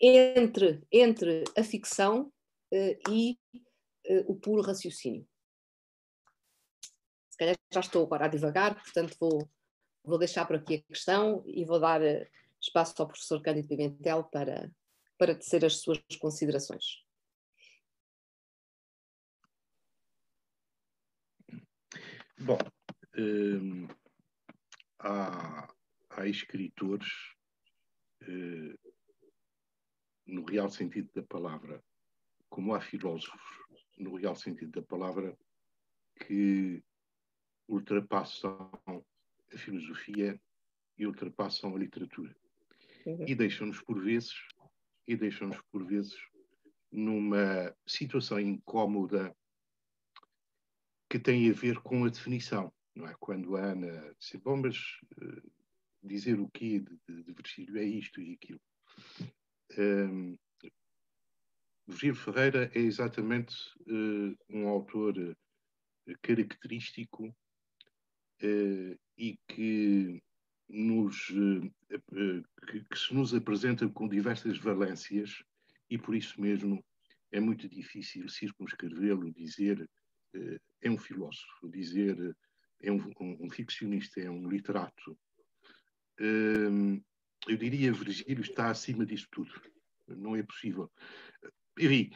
entre, entre a ficção eh, e eh, o puro raciocínio. Se calhar já estou agora a divagar, portanto vou, vou deixar por aqui a questão e vou dar espaço ao professor Cândido Pimentel para, para tecer as suas considerações. Bom, Hum, há, há, escritores, uh, no real sentido da palavra, como há filósofos, no real sentido da palavra, que ultrapassam a filosofia e ultrapassam a literatura. Uhum. E deixam-nos por vezes, e deixam-nos por vezes numa situação incómoda que tem a ver com a definição não é? Quando a Ana disse, bom, mas uh, dizer o quê de, de, de, Virgílio é isto e aquilo. Um, Virgílio Ferreira é exatamente uh, um autor uh, característico e que, nos, que, que se nos apresenta com diversas valências e por isso mesmo é muito difícil circunscrevê-lo, dizer é um filósofo, dizer é um, um, um ficcionista, é um literato. Eu diria Virgílio está acima disso tudo. Não é possível. Enfim,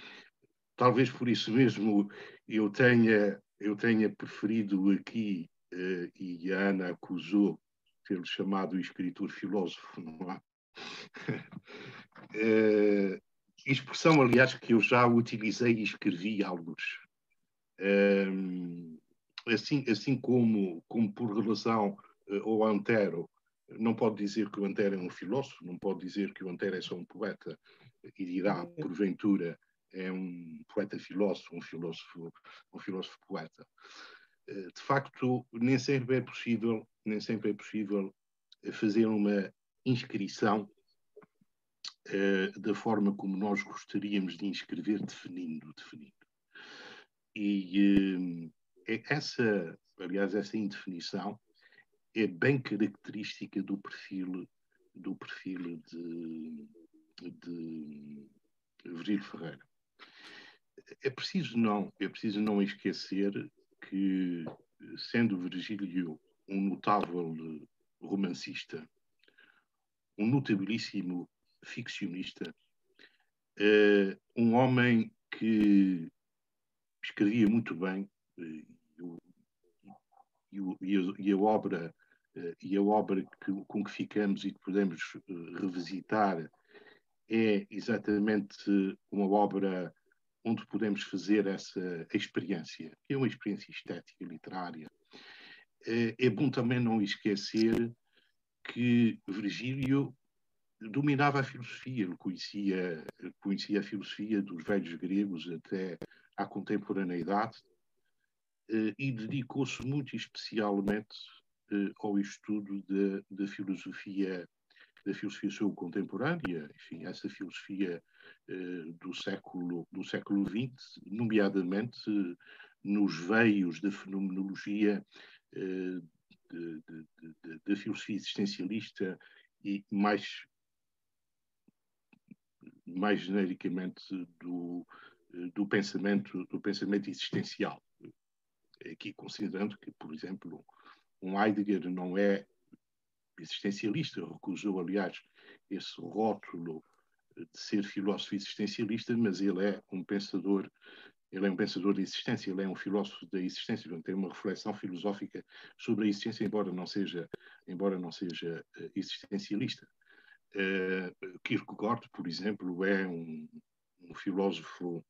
talvez por isso mesmo eu tenha, eu tenha preferido aqui, e a Ana acusou ter chamado o escritor filósofo, não há? (laughs) uh, expressão, aliás, que eu já utilizei e escrevi alguns. Um, assim, assim como, como por relação uh, ao Antero, não pode dizer que o Antero é um filósofo, não pode dizer que o Antero é só um poeta e dirá, uhum. porventura, é um poeta filósofo, um filósofo, um filósofo poeta. Uh, de facto, nem sempre é possível, nem sempre é possível fazer uma inscrição uh, da forma como nós gostaríamos de inscrever, definindo, definindo. E, é essa, aliás, essa indefinição é bem característica do perfil do perfil de, de Virgílio Ferreira. É preciso não é preciso não esquecer que sendo Virgílio um notável romancista, um notabilíssimo ficcionista, uh, um homem que escrevia muito bem uh, e, a, obra e a obra com que ficamos e que podemos revisitar é exatamente uma obra onde podemos fazer essa experiência, que é uma experiência estética literária. É bom também não esquecer que Virgílio dominava a filosofia, ele conhecia, conhecia a filosofia dos velhos gregos até à contemporaneidade eh, e dedicou-se muito especialmente eh, ao estudo da filosofia da filosofia sul contemporânea, enfim, essa filosofia eh, do século do século XX, nomeadamente nos veios da fenomenologia da filosofia existencialista e mais mais genericamente do, do pensamento do pensamento existencial. Aqui considerando que por exemplo um Heidegger não é existencialista recusou aliás esse rótulo de ser filósofo existencialista mas ele é um pensador ele é um pensador da existência, ele é um filósofo da existência, tem uma reflexão filosófica sobre a existência, embora não seja, embora não seja uh, existencialista. Uh, Kierkegaard, por exemplo, é um, um filósofo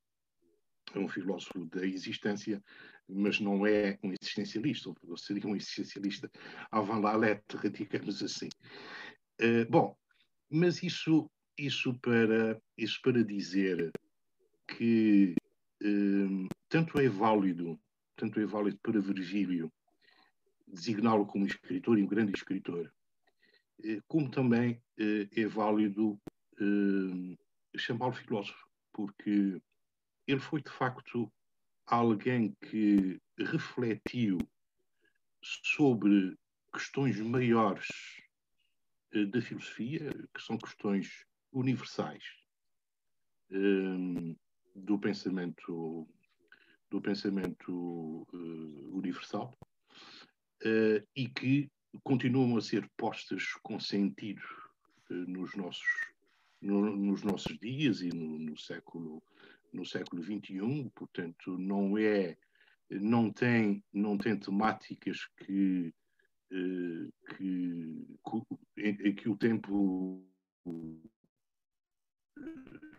é um filósofo da existência, mas não é um existencialista, ou seria um existencialista avant la lettre, digamos assim. Uh, bom, mas isso, isso, para, isso para dizer que uh, tanto é válido, tanto é válido para Virgílio designá-lo como escritor e um grande escritor, uh, como também é válido chamá-lo filósofo, porque ele foi de facto alguém que refletiu sobre questões maiores uh, da filosofia, que são questões universais uh, do pensamento do pensamento uh, universal e que continuam a ser postas com sentido nos nossos no, nos nossos dias e no, no século no século XXI, portanto não é não tem não tem temáticas que eh, que, que o tempo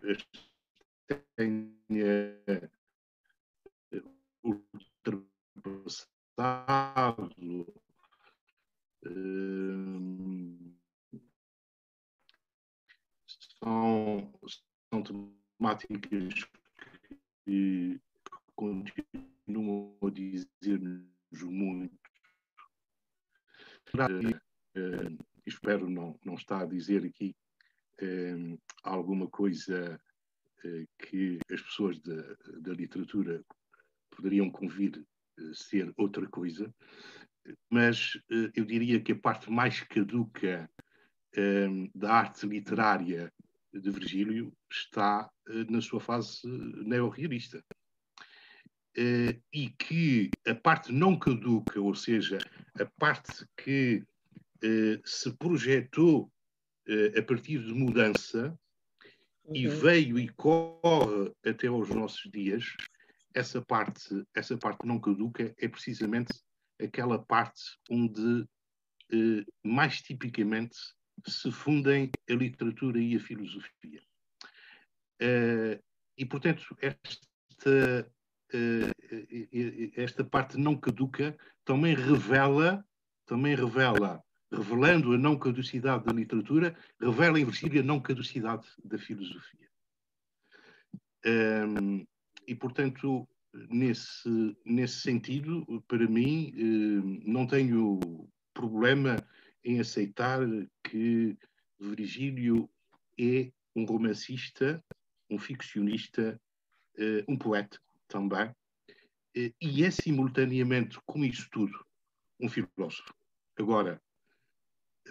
eh, tenha ultrapassado eh, são, são temáticas que continuam a dizer-nos muito. Uh, espero não, não estar a dizer aqui uh, alguma coisa uh, que as pessoas da, da literatura poderiam convir ser outra coisa, mas eu diria que a parte mais caduca da arte literária de Virgílio está uh, na sua fase neorrealista. Uh, e que a parte não caduca, ou seja, a parte que se projetou a partir de mudança uhum. e veio e corre até aos nossos dias, essa parte, essa parte não caduca é precisamente aquela parte onde mais tipicamente se fundem a literatura e a filosofia. Uh, e, portanto, esta, uh, esta parte não caduca também revela, também revela, revelando a não caducidade da literatura, revela em Virgílio a não caducidade da filosofia. Um, ehm, e, portanto, nesse, nesse sentido, para mim, não tenho problema em aceitar que Virgílio é um romancista, um ficcionista, uh, um poeta também, uh, e é simultaneamente, com isso tudo, um filósofo. Agora,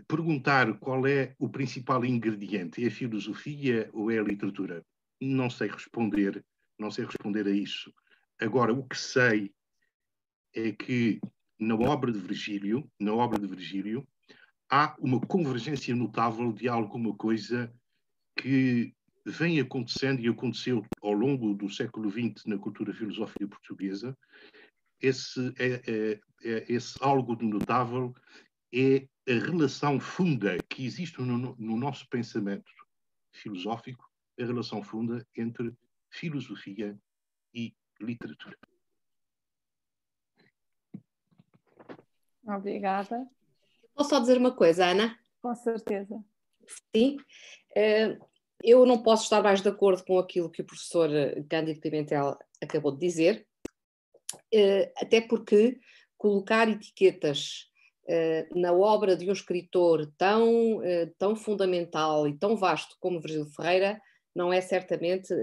perguntar qual é o principal ingrediente, é a filosofia ou é a literatura? Não sei responder, não sei responder a isso. Agora, o que sei é que na obra de Virgílio, na obra de Virgílio, há uma convergência notável de alguma coisa que vem acontecendo e aconteceu ao longo do século XX na cultura filosófica portuguesa. Esse, é, é, é, esse algo de notável é a relação funda que existe no, no nosso pensamento filosófico, a relação funda entre filosofia e literatura. Obrigada. Posso só dizer uma coisa, Ana? Com certeza. Sim. Eh, eu não posso estar mais de acordo com aquilo que o professor Cândido Pimentel acabou de dizer, eh, até porque colocar etiquetas eh, na obra de um escritor tão, tão fundamental e tão vasto como Virgílio Ferreira não é certamente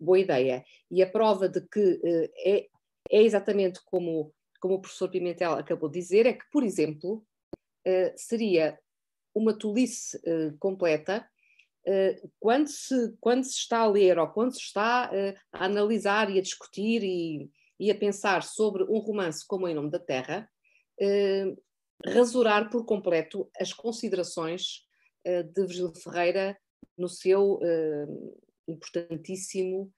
boa ideia. E a prova de que é, é exatamente como, como o professor Pimentel acabou de dizer, é que, por exemplo, eh, seria uma tolice uh, completa uh, quando, se, quando se está a ler ou quando se está a analisar e a discutir e, e, a pensar sobre um romance como Em Nome da Terra, rasurar por completo as considerações de Virgílio Ferreira no seu importantíssimo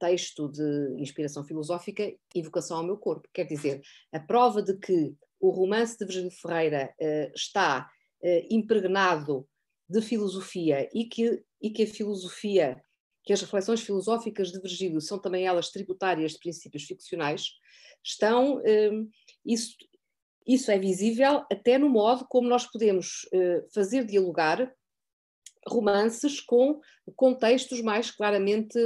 texto de inspiração filosófica, Invocação ao Meu Corpo. Quer dizer, a prova de que o romance de Virgílio Ferreira uh, está uh, impregnado de filosofia e que, e que a filosofia, que as reflexões filosóficas de Virgílio são também elas tributárias de princípios ficcionais, estão. Uh, isso, isso é visível até no modo como nós podemos fazer dialogar romances com contextos mais claramente,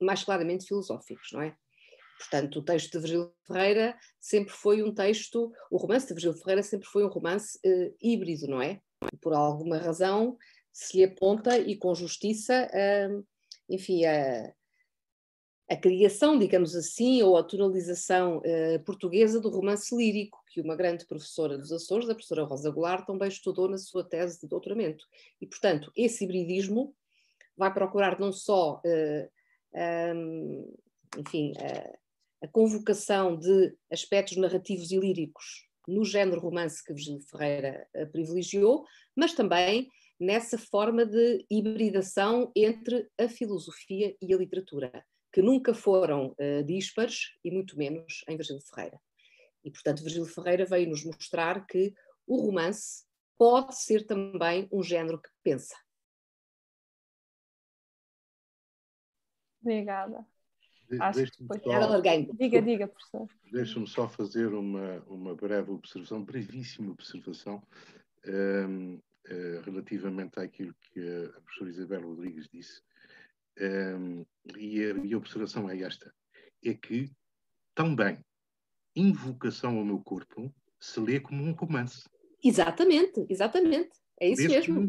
mais claramente filosóficos, não é? Portanto, o texto de Virgílio Ferreira sempre foi um texto, o romance de Virgílio Ferreira sempre foi um romance uh, híbrido, não é? Por alguma razão se lhe aponta e com justiça, uh, enfim, a, a criação, digamos assim, ou a tonalização uh, portuguesa do romance lírico, que uma grande professora dos Açores, a professora Rosa Goulart, também estudou na sua tese de doutoramento. E, portanto, esse hibridismo vai procurar não só, um, enfim, uh, a convocação de aspectos narrativos e líricos no género romance que Virgílio Ferreira eh, privilegiou, mas também nessa forma de hibridação entre a filosofia e a literatura, que nunca foram uh, díspares e muito menos em Virgílio Ferreira. E, portanto, Virgílio Ferreira veio nos mostrar que o romance pode ser também um género que pensa. Obrigada. Acho que foi só, Diga, diga, professor. Deixa-me só fazer uma, uma breve observação, brevíssima observação, um, ehm, uh, eh, relativamente àquilo que a professora Isabel Rodrigues disse. Um, ehm, e, a, e a observação é esta: é que também invocação ao meu corpo se lê como um romance. Exatamente, exatamente. É isso mesmo.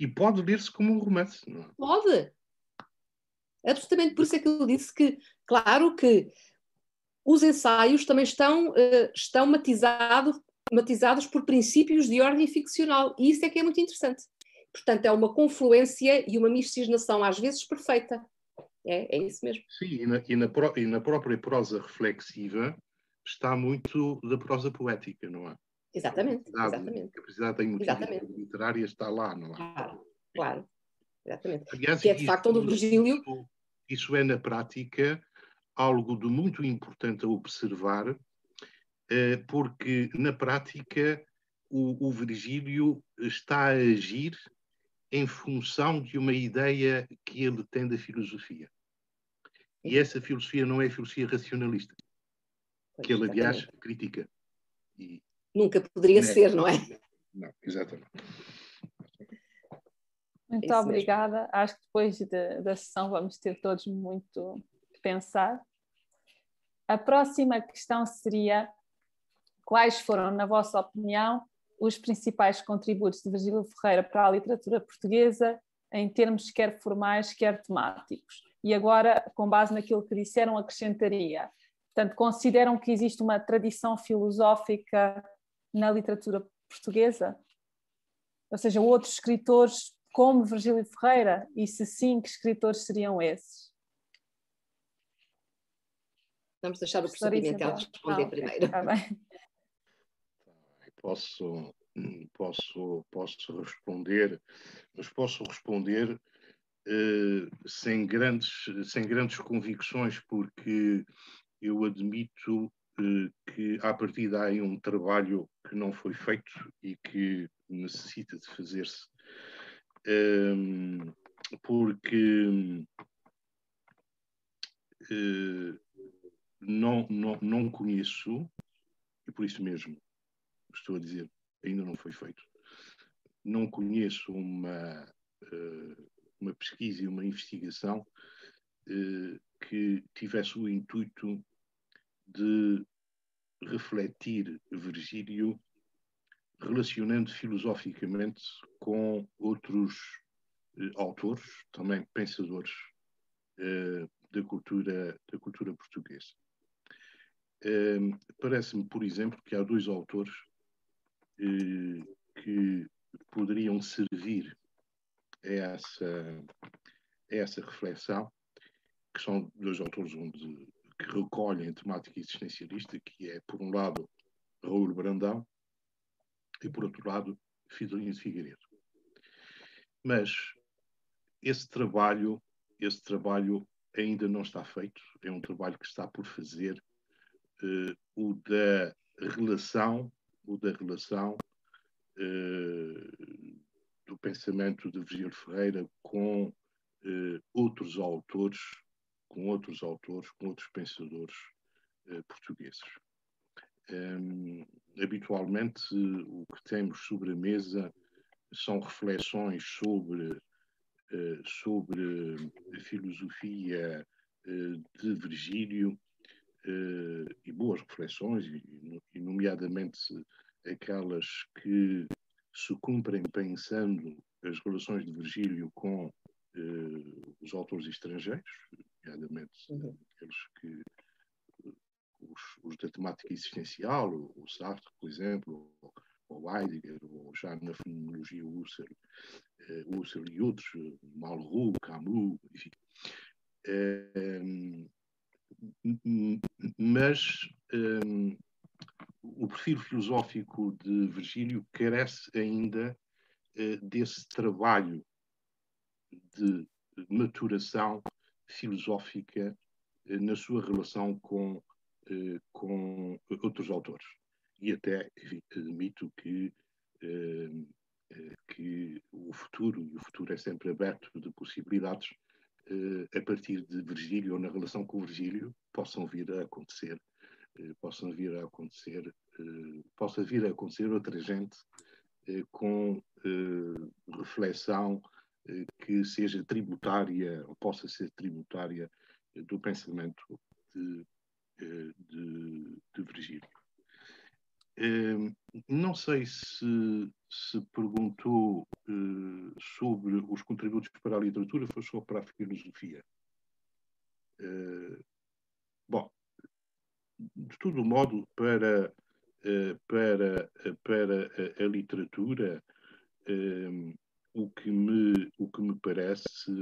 e pode ler-se como um romance. Não é? Pode. Absolutamente. Por isso é que eu disse que Claro que os ensaios também estão, uh, estão matizados, matizados por princípios de ordem ficcional, e isso é que é muito interessante. Portanto, é uma confluência e uma miscigenação, às vezes perfeita. É, é isso mesmo. Sim, e na, e, na pro, e na própria prosa reflexiva está muito da prosa poética, não é? Exatamente. A exatamente. A capacidade da emotividade literária está lá, não é? Claro, claro. Exatamente. Aliás, que é de facto onde o Virgílio. Isso é, na prática, algo de muito importante a observar, eh, porque na prática o, o Virgílio está a agir em função de uma ideia que ele tem da filosofia. E essa filosofia não é filosofia racionalista, que ele, aliás, critica. E... Nunca poderia não é. ser, não é? Não, exatamente. Muito é obrigada. Mesmo. Acho que depois de, da sessão vamos ter todos muito pensar. A próxima questão seria: quais foram, na vossa opinião, os principais contributos de Virgílio Ferreira para a literatura portuguesa, em termos quer formais, quer temáticos? E agora, com base naquilo que disseram, acrescentaria. Portanto, consideram que existe uma tradição filosófica na literatura portuguesa? Ou seja, outros escritores como Virgílio Ferreira? E se sim, que escritores seriam esses? Vamos deixar o professor Pimentel responder ah, primeiro. Tá bem. (laughs) Posso, posso, posso responder, mas posso responder uh, sem, grandes, sem grandes convicções, porque eu admito uh, que a partir daí um trabalho que não foi feito e que necessita de fazer-se. Um, ehm, porque uh, não, não, não conheço, e por isso mesmo estou a dizer, ainda não foi feito. Não conheço uma, eh, uma pesquisa e uma investigação eh, que tivesse o intuito de refletir Virgílio relacionando filosoficamente com outros eh, autores, também pensadores da cultura, da cultura portuguesa. Parece-me, por exemplo, que há dois autores eh, que poderiam servir a essa, a essa reflexão, que são dois autores onde, que recolhem temática existencialista, que é, por um lado, Raul Brandão e, por outro lado, Fidelino de Figueiredo. Mas esse trabalho, esse trabalho ainda não está feito, é um trabalho que está por fazer uh, o da relação, o da relação uh, do pensamento de Virgílio Ferreira com uh, outros autores, com outros autores, com outros pensadores portugueses. Um, habitualmente, o que temos sobre a mesa são reflexões sobre, sobre a filosofia de Virgílio e boas reflexões, e, nomeadamente aquelas que se cumprem pensando as relações de Virgílio com uh, os autores estrangeiros, nomeadamente uhum. aqueles que os, os, da temática existencial, o, o Sartre, por exemplo, ou Heidegger, ou já na fenomenologia Husserl, uh, Husserl e outros, Malraux, Camus, enfim. Uh, mas um, o perfil filosófico de Virgílio carece ainda uh, desse trabalho de maturação filosófica uh, na sua relação com, uh, com outros autores. E até enfim, admito que, hum, que o futuro, e o futuro é sempre aberto de possibilidades, a partir de Virgílio ou na relação com Virgílio possam vir a acontecer, possam vir a acontecer, possa vir a acontecer outra gente com reflexão que seja tributária ou possa ser tributária do pensamento de, de, de Virgílio. Não sei se, se perguntou uh, sobre os contributos para a literatura, foi só para a filosofia. Uh, bom, de todo modo, para, uh, para, para a, literatura, o, que me, o que me parece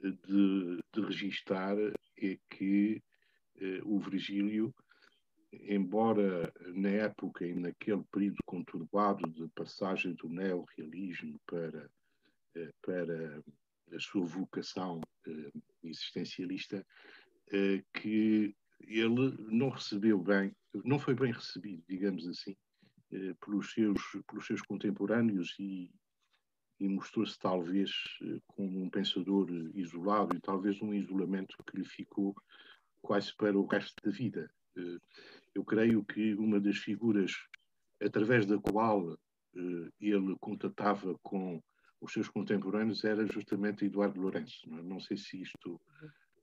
de, de registar é que o Virgílio embora na época e naquele período conturbado de passagem do neorrealismo para, eh, para a sua vocação eh, existencialista, eh, que ele não recebeu bem, não foi bem recebido, digamos assim, pelos seus, pelos seus contemporâneos e, e mostrou-se talvez como um pensador isolado e talvez um isolamento que lhe ficou quase para o resto da vida eu creio que uma das figuras através da qual eh, ele contatava com os seus contemporâneos era justamente Eduardo Lourenço. Não, é? não sei se isto,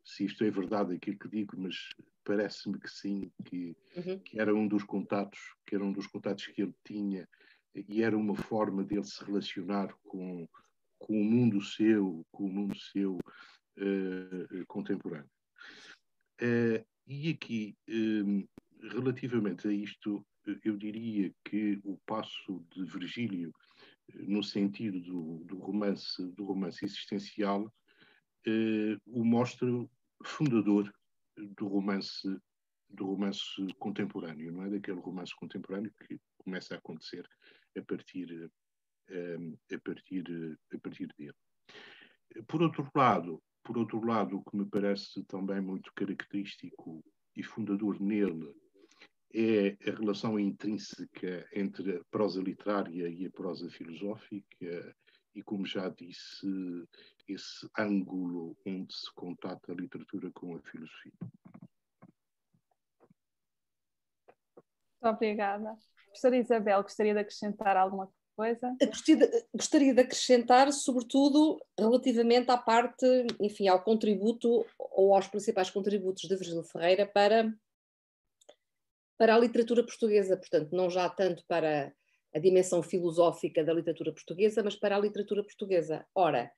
se isto é verdade aquilo que digo, mas parece-me que sim, que, uhum. que, era um dos contatos, que era um dos contatos que ele tinha e era uma forma dele se relacionar com, com o mundo seu, com o mundo seu uh, contemporâneo. Uh, e aqui relativamente a isto, eu diria que o passo de Virgílio, no sentido do, do romance, do romance existencial, eh, o mostra fundador do romance do romance contemporâneo, não é daquele romance contemporâneo que começa a acontecer a partir a partir a partir dele. Por outro lado, por outro lado, o que me parece também muito característico e fundador nele é a relação intrínseca entre a prosa literária e a prosa filosófica e, como já disse, esse ângulo onde se contata a literatura com a filosofia. Muito obrigada. Professora Isabel, gostaria de acrescentar alguma coisa? Gostaria de acrescentar, sobretudo, relativamente à parte, enfim, ao contributo ou aos principais contributos de Virgílio Ferreira para, para a literatura portuguesa, portanto, não já tanto para a dimensão filosófica da literatura portuguesa, mas para a literatura portuguesa. Ora,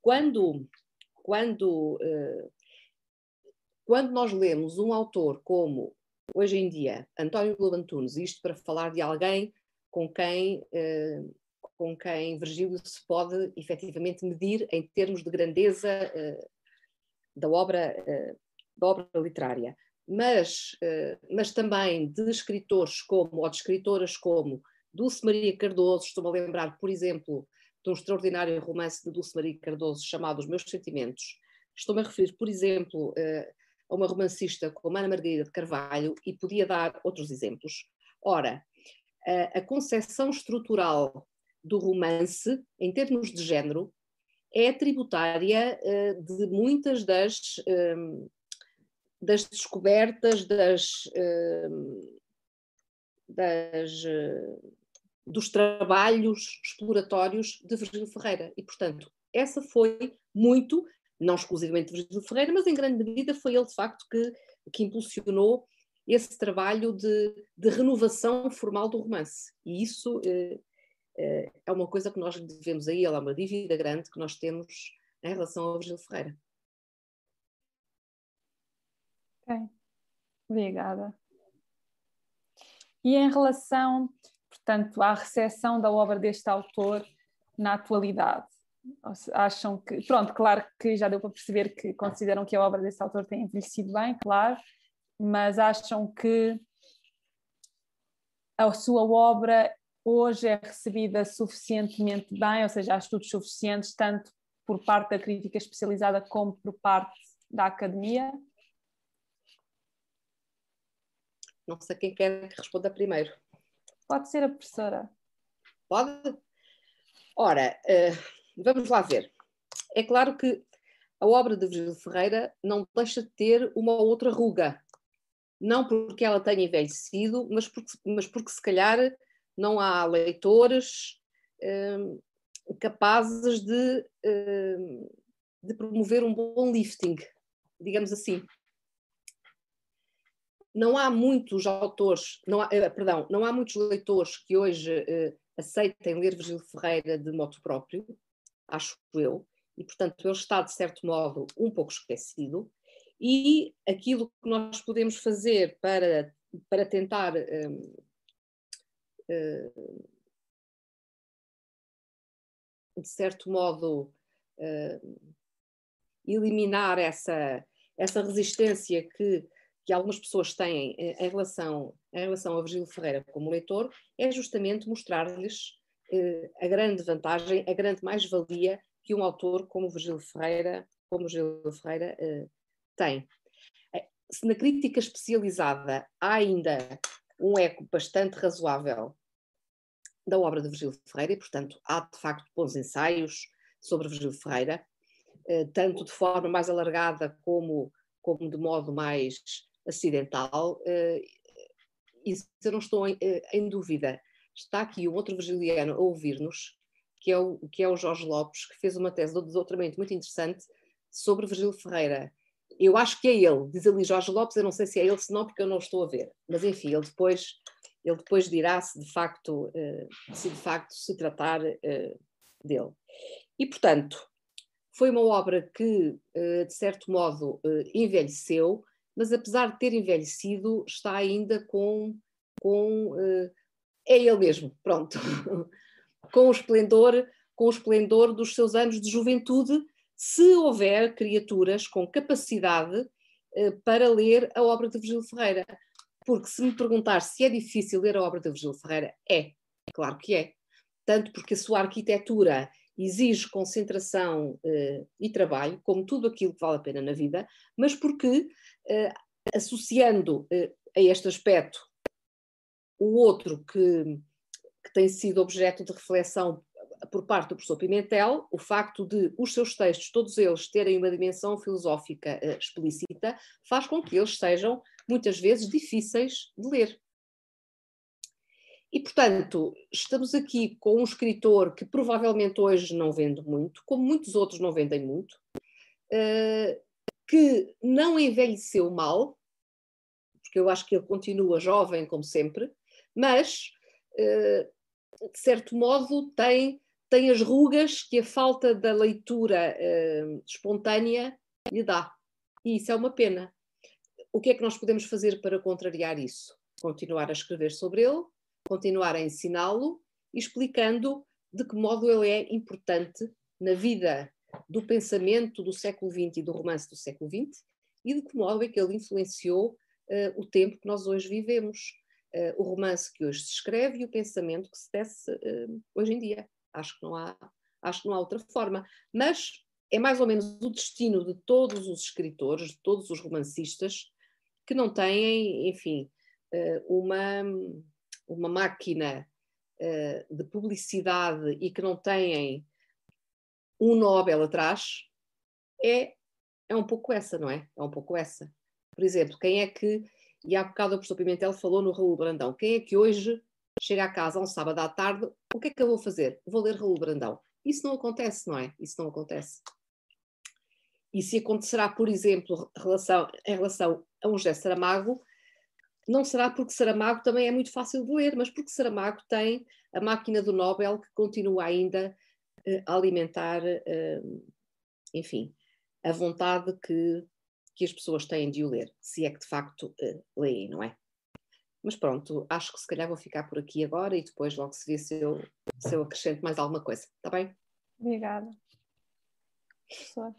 quando, quando, eh, quando nós lemos um autor como, hoje em dia, António Lobo Antunes, isto para falar de alguém com quem, eh, com quem Virgílio se pode efetivamente medir em termos de grandeza eh, da obra, da obra literária. Mas, mas também de escritores como, ou de escritoras como Dulce Maria Cardoso, estou-me a lembrar, por exemplo, de um extraordinário romance de Dulce Maria Cardoso chamado Os Meus Sentimentos. Estou-me a referir, por exemplo, eh, a uma romancista como Ana Margarida de Carvalho e podia dar outros exemplos. Ora, a concepção estrutural do romance, em termos de género, é tributária eh, de muitas das, das descobertas, das, ehm, das dos trabalhos exploratórios de Virgílio Ferreira. E, portanto, essa foi muito, não exclusivamente de Virgílio Ferreira, mas em grande medida foi ele, de facto, que, que impulsionou esse trabalho de, de renovação formal do romance. E isso eh, eh, é uma coisa que nós devemos a ele, é uma dívida grande que nós temos em relação ao Virgílio Ferreira. Obrigada. E em relação portanto, à recepção da obra deste autor na atualidade. Acham que, pronto, claro que já deu para perceber que consideram que a obra deste autor tem envelhecido bem, claro, mas acham que a sua obra hoje é recebida suficientemente bem, ou seja, há estudos suficientes, tanto por parte da crítica especializada como por parte da academia? Não sei quem quer que responda primeiro. Pode ser a professora. Pode? Ora, uh, vamos lá ver. É claro que a obra de Virgílio Ferreira não deixa de ter uma ou outra ruga. Não porque ela tenha envelhecido, mas porque, mas porque se calhar não há leitores uh, capazes de, uh, de promover um bom lifting, digamos assim não há muitos autores, não há, eh, perdão, não há muitos leitores que hoje uh, aceitem ler Virgílio Ferreira de modo próprio, acho eu, e portanto ele está de certo modo um pouco esquecido, e aquilo que nós podemos fazer para, para tentar um, uh, de certo modo uh, eliminar essa, essa resistência que que algumas pessoas têm em relação, em relação a Virgílio Ferreira como leitor é justamente mostrar-lhes eh, a grande vantagem, a grande mais-valia que um autor como Virgílio Ferreira, como Virgílio Ferreira eh, tem. Eh, se na crítica especializada há ainda um eco bastante razoável da obra de Virgílio Ferreira, e portanto há de facto bons ensaios sobre Virgílio Ferreira, eh, tanto de forma mais alargada como, como de modo mais acidental, uh, isso eu não estou em, uh, em, dúvida. Está aqui um outro virgiliano a ouvir-nos, que, é o, que é o Jorge Lopes, que fez uma tese de doutoramento muito interessante sobre Virgílio Ferreira. Eu acho que é ele, diz ali Jorge Lopes, eu não sei se é ele, se não, porque eu não estou a ver. Mas enfim, ele depois, ele depois dirá se de facto, uh, se de facto se tratar dele. E portanto, foi uma obra que, de certo modo, envelheceu, mas apesar de ter envelhecido, está ainda com com uh, é ele mesmo, pronto, (laughs) com o esplendor, com o esplendor dos seus anos de juventude, se houver criaturas com capacidade uh, para ler a obra de Virgílio Ferreira. Porque se me perguntar se é difícil ler a obra de Virgílio Ferreira, é, claro que é. Tanto porque a sua arquitetura exige concentração uh, e trabalho, como tudo aquilo que vale a pena na vida, mas porque, associando uh, a este aspecto o outro que, que tem sido objeto de reflexão por parte do professor Pimentel, o facto de os seus textos, todos eles, terem uma dimensão filosófica explícita, faz com que eles sejam, muitas vezes, difíceis de ler. E, portanto, estamos aqui com um escritor que provavelmente hoje não vende muito, como muitos outros não vendem muito, uh, que não envelheceu mal, porque eu acho que ele continua jovem, como sempre, mas, uh, de certo modo, tem, tem as rugas que a falta da leitura uh, espontânea lhe dá. E isso é uma pena. O que é que nós podemos fazer para contrariar isso? Continuar a escrever sobre ele, continuar a ensiná-lo, explicando de que modo ele é importante na vida do pensamento do século XX e do romance do século XX e de que modo é que ele influenciou uh, o tempo que nós hoje vivemos, uh, o romance que hoje se escreve e o pensamento que se tece uh, hoje em dia. Acho que não há, acho que não há outra forma. Mas é mais ou menos o destino de todos os escritores, de todos os romancistas que não têm, enfim, uma uma máquina de publicidade e que não têm um Nobel atrás, é, é um pouco essa, não é? É um pouco essa. Por exemplo, quem é que, e há bocado o professor Pimentel falou no Raul Brandão, quem é que hoje chega a casa um sábado à tarde, o que é que eu vou fazer? Vou ler Raul Brandão. Isso não acontece, não é? Isso não acontece. E se acontecerá, por exemplo, relação, em relação a um José Saramago, não será porque Saramago também é muito fácil de ler, mas porque Saramago tem a máquina do Nobel que continua ainda alimentar, uh, enfim, a vontade que, que as pessoas têm de o ler, se é que de facto uh, leem, não é? Mas pronto, acho que se calhar vou ficar por aqui agora e depois logo se vê se eu, se eu acrescento mais alguma coisa, está bem? Obrigada. Professor.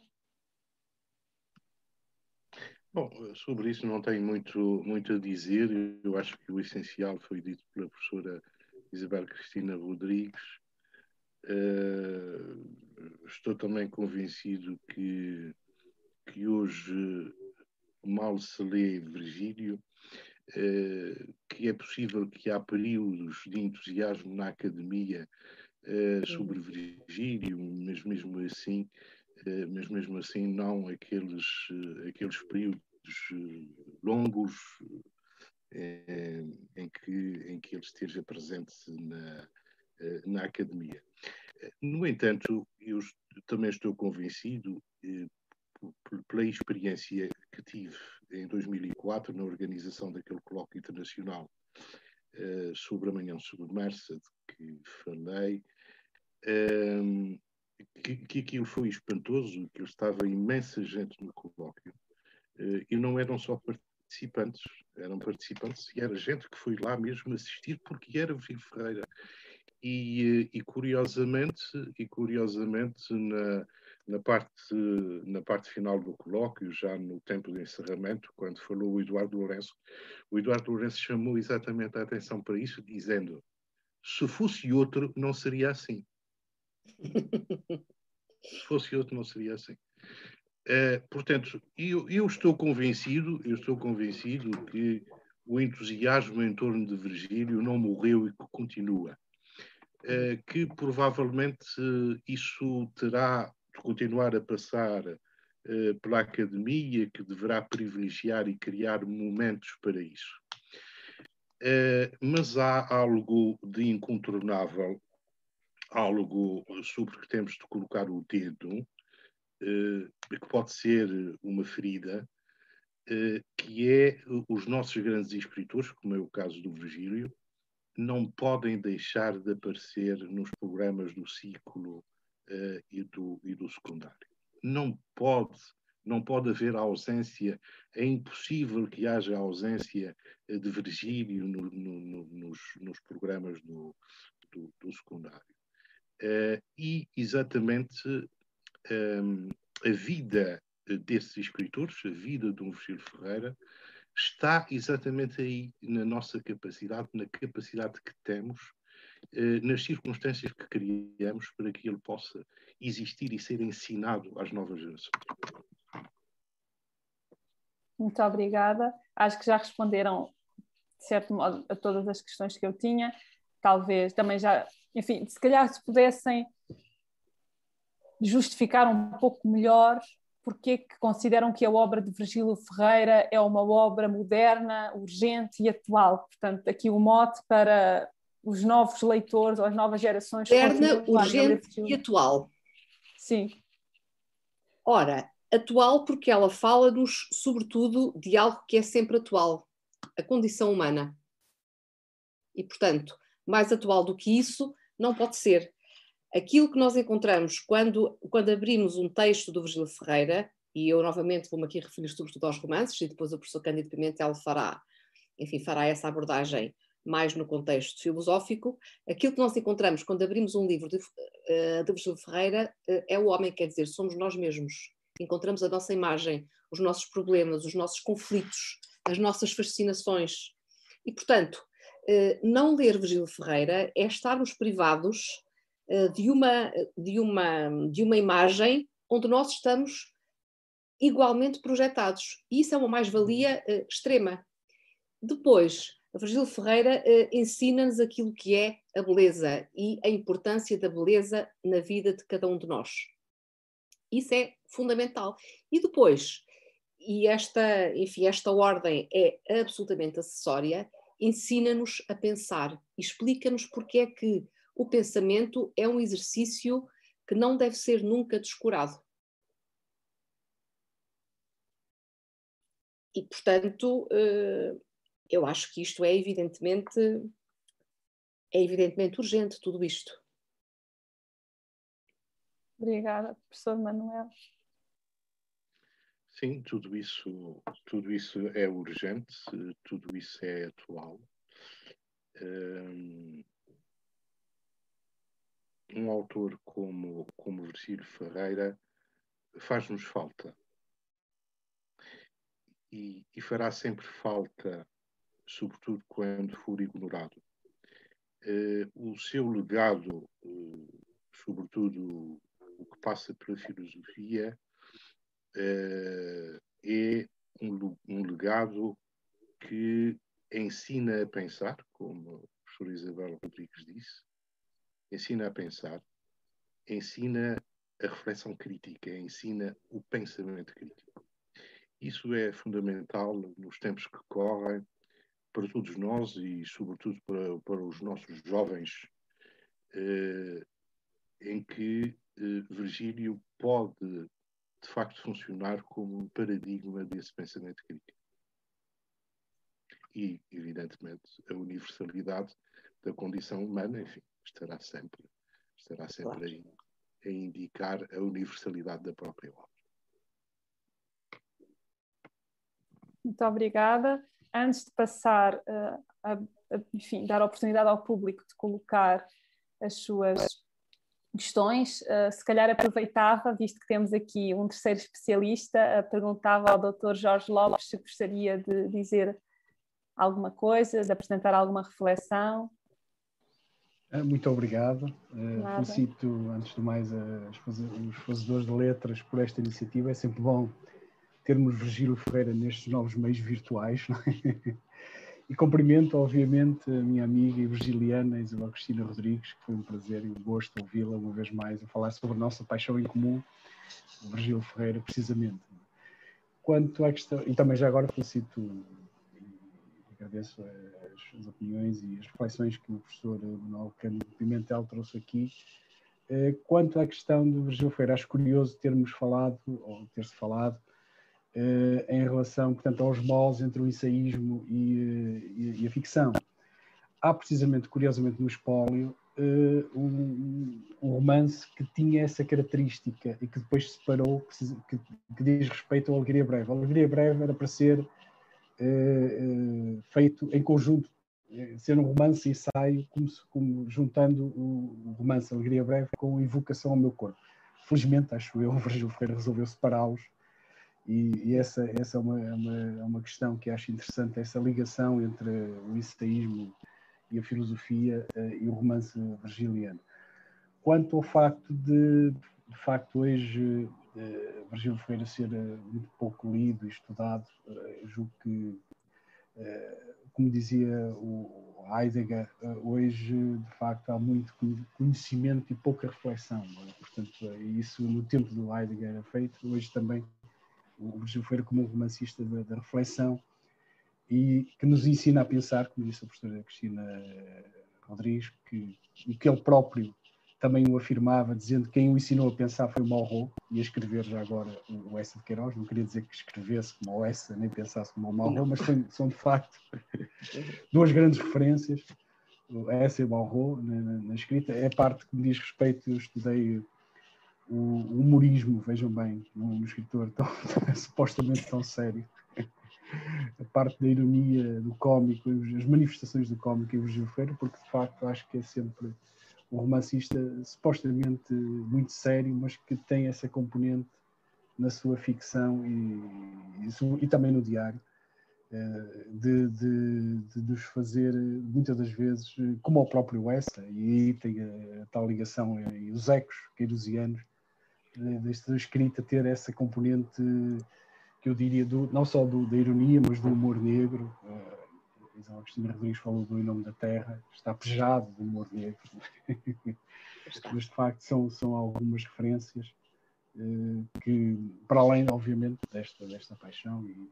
Bom, sobre isso não tenho muito, muito a dizer. Eu acho que o essencial foi dito pela professora Isabel Cristina Rodrigues. Uh, estou também convencido que, que hoje mal se lê Virgílio, uh, que é possível que há períodos de entusiasmo na academia uh, sobre Virgílio, mas mesmo assim eh, mas mesmo assim não aqueles, eh, aqueles períodos eh, longos em, que, em que ele esteja presente na, na academia. No entanto, eu também estou convencido, pela experiência que tive em 2004 na organização daquele colóquio internacional sobre a manhã submersa de que falei, que, que aquilo foi espantoso, que estava imensa gente no colóquio, e não eram só participantes, eram participantes e era gente que foi lá mesmo assistir porque era Virgílio Ferreira. E, eh, e, curiosamente, e curiosamente na, na, parte, na parte final do colóquio, já no tempo de encerramento, quando falou o Eduardo Lourenço, o Eduardo Lourenço chamou exatamente a atenção para isso, dizendo: se fosse outro, não seria assim. (laughs) Se fosse outro, não seria assim. Uh, portanto, eu, eu, estou convencido, eu estou convencido que o entusiasmo em torno de Virgílio não morreu e que continua. Uh, que provavelmente uh, isso terá de continuar a passar pela academia, que deverá privilegiar e criar momentos para isso. mas há algo de incontornável algo sobre que temos de colocar o dedo, eh, que pode ser uma ferida, eh, que é os nossos grandes escritores, como é o caso do Virgílio, não podem deixar de aparecer nos programas do ciclo eh, e, do, e do secundário. Não pode, não pode haver ausência, é impossível que haja ausência de Virgílio no, no, no, nos, nos, programas do, do, do secundário. Uh, e exatamente um, a vida desses escritores, a vida de um Virgílio Ferreira, está exatamente aí na nossa capacidade, na capacidade que temos, uh, nas circunstâncias que criamos para que ele possa existir e ser ensinado às novas gerações. Muito obrigada. Acho que já responderam, de certo modo, a todas as questões que eu tinha. Talvez também já, enfim, se calhar se pudessem justificar um pouco melhor porque é que consideram que a obra de Virgílio Ferreira é uma obra moderna, urgente e atual. Portanto, aqui o mote para os novos leitores ou as novas gerações. Moderna, urgente e atual. Sim. Ora, atual porque ela fala-nos, sobretudo, de algo que é sempre atual, a condição humana. E, portanto, mais atual do que isso não pode ser. Aquilo que nós encontramos quando, quando abrimos um texto do Virgílio Ferreira, e eu novamente vou-me aqui referir sobretudo aos romances, e depois o professor Cândido Pimentel fará, enfim, fará essa abordagem mais no contexto filosófico, aquilo que nós encontramos quando abrimos um livro de, uh, de Virgílio Ferreira uh, é o homem, quer dizer, somos nós mesmos. Encontramos a nossa imagem, os nossos problemas, os nossos conflitos, as nossas fascinações. E, portanto, uh, não ler Virgílio Ferreira é estarmos privados de, uma, de, uma, de uma imagem onde nós estamos igualmente projetados. E isso é uma mais-valia extrema. Depois, a Virgílio Ferreira uh, ensina-nos aquilo que é a beleza e a importância da beleza na vida de cada um de nós. Isso é fundamental. E depois, e esta, enfim, esta ordem é absolutamente acessória, ensina-nos a pensar, explica-nos porque é que o pensamento é um exercício que não deve ser nunca descurado. E, portanto, uh, eu acho que isto é evidentemente é evidentemente urgente tudo isto. Obrigada, professor Manuel. Sim, tudo isso, tudo isso é urgente, tudo isso é atual. Um, um autor como, como Virgílio Ferreira faz-nos falta. E, e fará sempre falta sobretudo quando for ignorado. Uh, o seu legado, uh, sobretudo o que passa pela filosofia, uh, é um, um, legado que ensina a pensar, como a professora Isabel Rodrigues disse, ensina a pensar, ensina a reflexão crítica, ensina o pensamento crítico. Isso é fundamental nos tempos que correm, para todos nós e, sobretudo, para, para os nossos jovens, eh, em que eh, Virgílio pode, de facto, funcionar como um paradigma desse pensamento crítico. E, evidentemente, a universalidade da condição humana, enfim, estará sempre, estará sempre claro. aí a indicar a universalidade da própria obra. Muito obrigada antes de passar uh, a, a, enfim, dar a oportunidade ao público de colocar as suas questões, uh, se calhar aproveitava, visto que temos aqui um terceiro especialista, uh, perguntava ao Dr. Jorge Lopes se gostaria de dizer alguma coisa, de apresentar alguma reflexão. Muito obrigado. Uh, felicito, antes de mais, os fazedores de letras por esta iniciativa. É sempre bom termos Virgílio Ferreira nestes novos meios virtuais. É? (laughs) E cumprimento, obviamente, a minha amiga e virgiliana Isabel Cristina Rodrigues, que foi um prazer e um gosto ouvi-la uma vez mais a falar sobre a nossa paixão em comum, Virgílio Ferreira, precisamente. Quanto à questão, e também já agora felicito agradeço as, as opiniões e as reflexões que o professor Manuel Cândido Pimentel trouxe aqui. Eh, quanto à questão do Virgílio Ferreira, acho curioso termos falado, ou ter-se falado, uh, em relação, portanto, aos moldes entre o ensaísmo e, uh, e, a ficção. Há precisamente, curiosamente, no espólio, um, um, romance que tinha essa característica e que depois se separou, que, que diz respeito à Alegria Breve. A Alegria Breve era para ser feito em conjunto, ser um romance e ensaio, como, como, juntando o, romance Alegria Breve com a Invocação ao Meu Corpo. Felizmente, acho eu, (laughs) o Virgílio Ferreira resolveu separá-los e, e, essa, essa é, uma, é uma, é uma questão que acho interessante, essa ligação entre o ensaísmo e a filosofia e o romance virgiliano. Quanto ao facto de, de facto, hoje uh, Virgílio Ferreira ser uh, muito pouco lido e estudado, uh, julgo que, como dizia o Heidegger, hoje, de facto, há muito conhecimento e pouca reflexão. É? Portanto, isso no tempo do Heidegger era feito, hoje também o Virgílio Ferreira como um romancista da, da reflexão e que nos ensina a pensar, como disse a professora Cristina Rodrigues, que, que ele próprio também o afirmava, dizendo que quem o ensinou a pensar foi o Malraux e a escrever já agora o Essa de Queiroz. Não queria dizer que escrevesse como o Essa, nem pensasse como o Malraux, mas são, são de facto (laughs) duas grandes referências, o Essa e o Malraux, na, na, na, escrita. É a parte que me diz respeito, eu estudei o, o humorismo, vejam bem, num escritor tão, (laughs) supostamente tão sério a parte da ironia, do cómico, as manifestações do cómico em Virgílio Ferreira, porque de facto acho que é sempre um romancista supostamente muito sério, mas que tem essa componente na sua ficção e, e, e também no diário, eh, de, de, de, nos fazer, muitas das vezes, como o próprio Essa, e aí tem a, a tal ligação e os ecos queirusianos, desta escrita ter essa componente que eu diria, do, não só do, da ironia, mas do humor negro. Uh, a Cristina Rodrigues falou do Em Nome da Terra, está pejado do humor negro. mas, de facto, são, são algumas referências uh, que, para além, obviamente, desta, desta paixão e,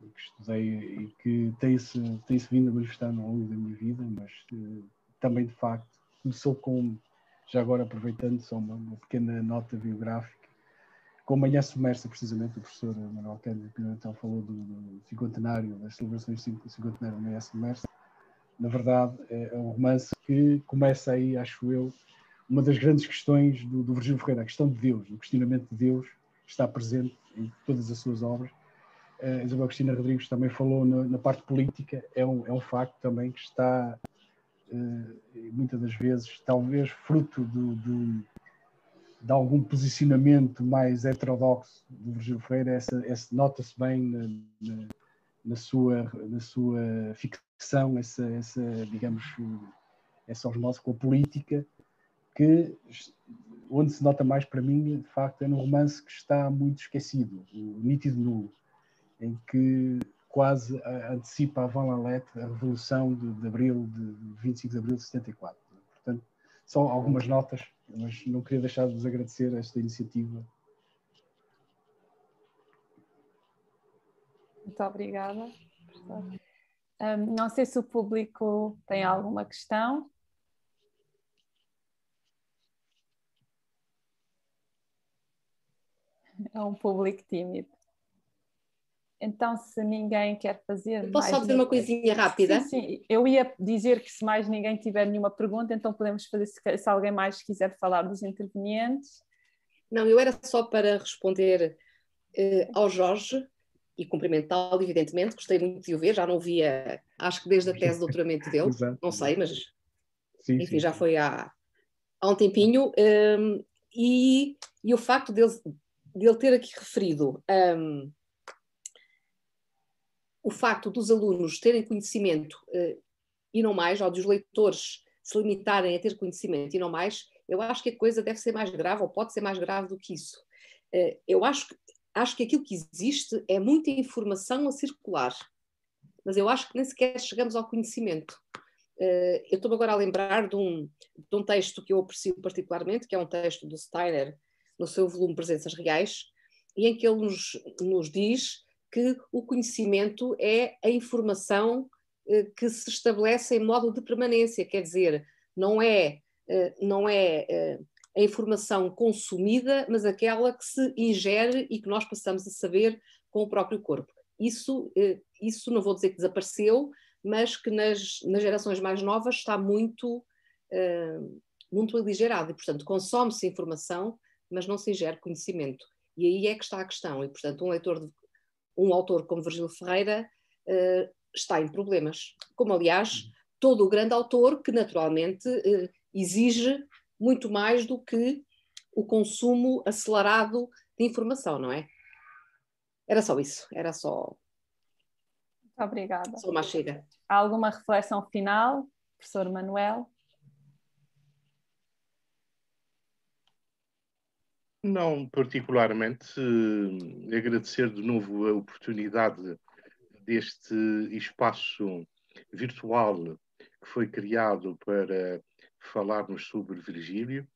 e que estudei e que tem-se tem -se vindo a manifestar ao longo da minha vida, mas uh, também, de facto, começou com, já agora aproveitando só uma, uma pequena nota biográfica, com a Manhã Submersa, precisamente, o professor Manuel Cândido Pimentel falou do, do cinquentenário, das celebrações do cinquentenário Manhã Submersa. Na verdade, é, é um romance que começa aí, acho eu, uma das grandes questões do, do Virgílio Ferreira, a questão de Deus, o questionamento de Deus está presente em todas as suas obras. A Isabel Cristina Rodrigues também falou na, na parte política, é um, é um facto também que está, uh, muitas das vezes, talvez fruto do, do de algum posicionamento mais heterodoxo do Virgílio Freire, essa, essa nota-se bem na, na, na, sua, na sua ficção, essa, essa digamos, essa osmose com a política, que onde se nota mais para mim, de facto, é no romance que está muito esquecido, o Nítido Nu, em que quase antecipa a Van Lalette a Revolução de, de Abril, de 25 de Abril de 74. Portanto, são algumas notas mas não queria deixar de vos agradecer esta iniciativa. Muito obrigada. Um, não sei se o público tem alguma questão. É um público tímido. Então, se ninguém quer fazer. Posso só dizer uma coisinha rápida? Sim, sim, eu ia dizer que se mais ninguém tiver nenhuma pergunta, então podemos fazer, se, se alguém mais quiser falar dos intervenientes. Não, eu era só para responder uh, ao Jorge e cumprimentá-lo, evidentemente, gostei muito de o ver, já não via, acho que desde a tese de doutoramento dele, (laughs) não sei, mas sim, enfim, sim. já foi há, há um tempinho. Um, e, e o facto dele, dele ter aqui referido. Um, o facto dos alunos terem conhecimento uh, e não mais, ou dos leitores se limitarem a ter conhecimento e não mais, eu acho que a coisa deve ser mais grave, ou pode ser mais grave do que isso. Uh, eu acho que, acho que aquilo que existe é muita informação a circular, mas eu acho que nem sequer chegamos ao conhecimento. Uh, eu estou agora a lembrar de um, de um texto que eu aprecio particularmente, que é um texto do Steiner, no seu volume Presenças Reais, e em que ele nos, nos diz que o conhecimento é a informação eh, que se estabelece em modo de permanência, quer dizer, não é, eh, não é eh, a informação consumida, mas aquela que se ingere e que nós passamos a saber com o próprio corpo. Isso, isso não vou dizer que desapareceu, mas que nas, nas gerações mais novas está muito, muito aligerado e, portanto, consome-se informação, mas não se ingere conhecimento. E aí é que está a questão. E, portanto, um leitor, de, um autor como Virgílio Ferreira uh, está em problemas. Como, aliás, todo o grande autor que, naturalmente, uh, exige muito mais do que o consumo acelerado de informação, não é? Era só isso, era só. Muito obrigada. Só uma chega. Há alguma reflexão final, professor Manuel? Não, particularmente. agradecer de novo a oportunidade deste espaço virtual que foi criado para falarmos sobre Virgílio.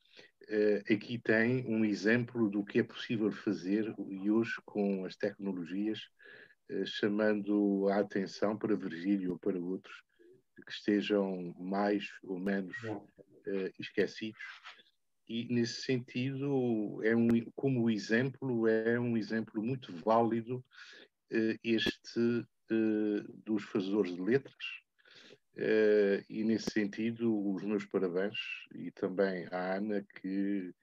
Uh, aqui tem um exemplo do que é possível fazer e hoje com as tecnologias, uh, chamando a atenção para Virgílio ou para outros que estejam mais ou menos uh, esquecidos e nesse sentido é um como exemplo é um exemplo muito válido eh, este eh, dos fazedores de letras eh, e nesse sentido os meus parabéns e também à Ana que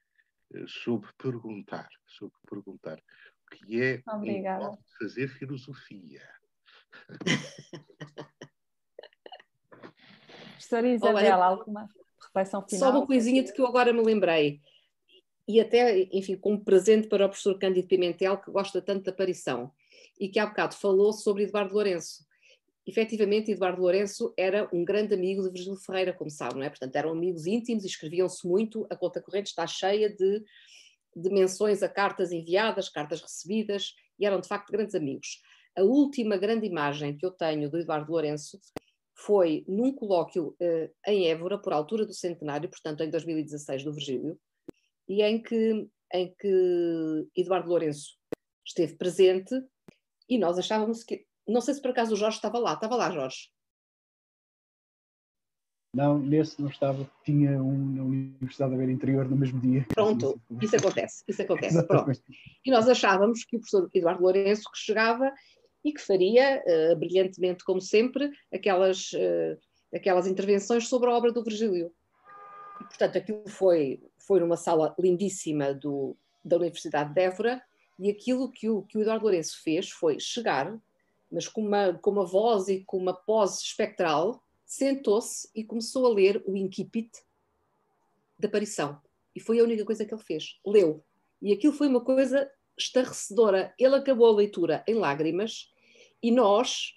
soube perguntar soube perguntar o que é Obrigada. fazer filosofia (laughs) Professora Isabel, alguma reflexão final. Só uma coisinha de que eu agora me lembrei, e até, enfim, como presente para o professor Cândido Pimentel, que gosta tanto da aparição, e que há bocado falou sobre Eduardo Lourenço. Efetivamente, Eduardo Lourenço era um grande amigo de Virgílio Ferreira, como sabe, não é? Portanto, eram amigos íntimos e escreviam-se muito. A conta corrente está cheia de, de menções a cartas enviadas, cartas recebidas, e eram de facto grandes amigos. A última grande imagem que eu tenho do Eduardo Lourenço foi num colóquio uh, em Évora, por altura do centenário, portanto em 2016, do Virgílio, e em que, em que Eduardo Lourenço esteve presente e nós achávamos que. Não sei se por acaso o Jorge estava lá. Estava lá, Jorge? Não, nesse não estava. Tinha um na Universidade da Beira Interior no mesmo dia. Pronto, isso acontece. Isso acontece. (laughs) Pronto. E nós achávamos que o professor Eduardo Lourenço que chegava e que faria, uh, brilhantemente como sempre, aquelas, uh, aquelas intervenções sobre a obra do Virgílio. E, portanto, aquilo foi, foi numa sala lindíssima do, da Universidade de Évora e aquilo que o, que o Eduardo Lourenço fez foi chegar, mas com uma, com uma voz e com uma pose espectral, sentou-se e começou a ler o Incipit da aparição. E foi a única coisa que ele fez. Leu. E aquilo foi uma coisa estarrecedora. Ele acabou a leitura em lágrimas e nós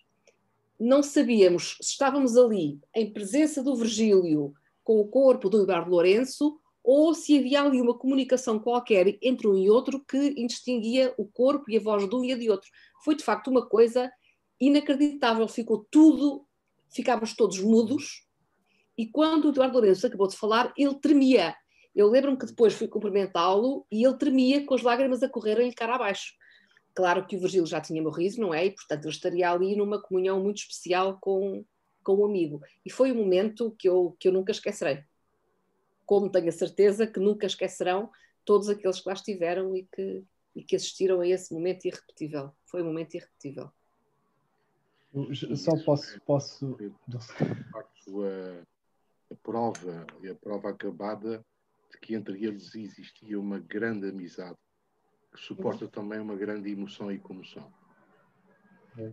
não sabíamos se estávamos ali em presença do Virgílio com o corpo do Eduardo Lourenço ou se havia ali uma comunicação qualquer entre um e outro que indistinguia o corpo e a voz de um e a de outro. Foi de facto uma coisa inacreditável, ficou tudo, ficámos todos mudos e quando o Eduardo Lourenço acabou de falar, ele tremia. Eu lembro-me que depois fui cumprimentá-lo e ele tremia com as lágrimas a correrem-lhe cara abaixo. Claro que o Virgílio já tinha morrido, não é? E, portanto, ele estaria ali numa comunhão muito especial com, com o amigo. E foi um momento que eu, que eu nunca esquecerei. Como tenho a certeza que nunca esquecerão todos aqueles que lá estiveram e que, e que assistiram a esse momento irrepetível. Foi um momento irrepetível. Eu só posso. posso... De facto, a, a prova, a prova acabada de que entre eles existia uma grande amizade, suporta também uma grande emoção e comoção. É.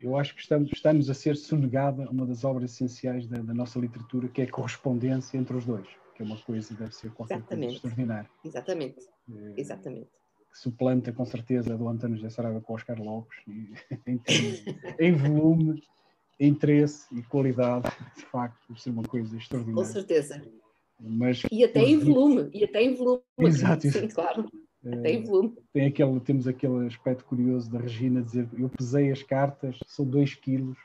Eu acho que estamos, estamos a ser sonegada uma das obras essenciais da, da, nossa literatura, que é a correspondência entre os dois, que é uma coisa, deve ser qualquer Exatamente. coisa extraordinária. Exatamente. É, Exatamente. Que suplanta com certeza do António José Saraiva com Oscar Lopes, e, (laughs) em, em volume, interesse e qualidade, de facto, deve ser uma coisa extraordinária. Com certeza. Mas, e até em volume, e até em volume. Exato. Sim, claro. Até em volume. Tem aquele, temos aquele aspecto curioso da Regina dizer eu pesei as cartas, são 2 quilos,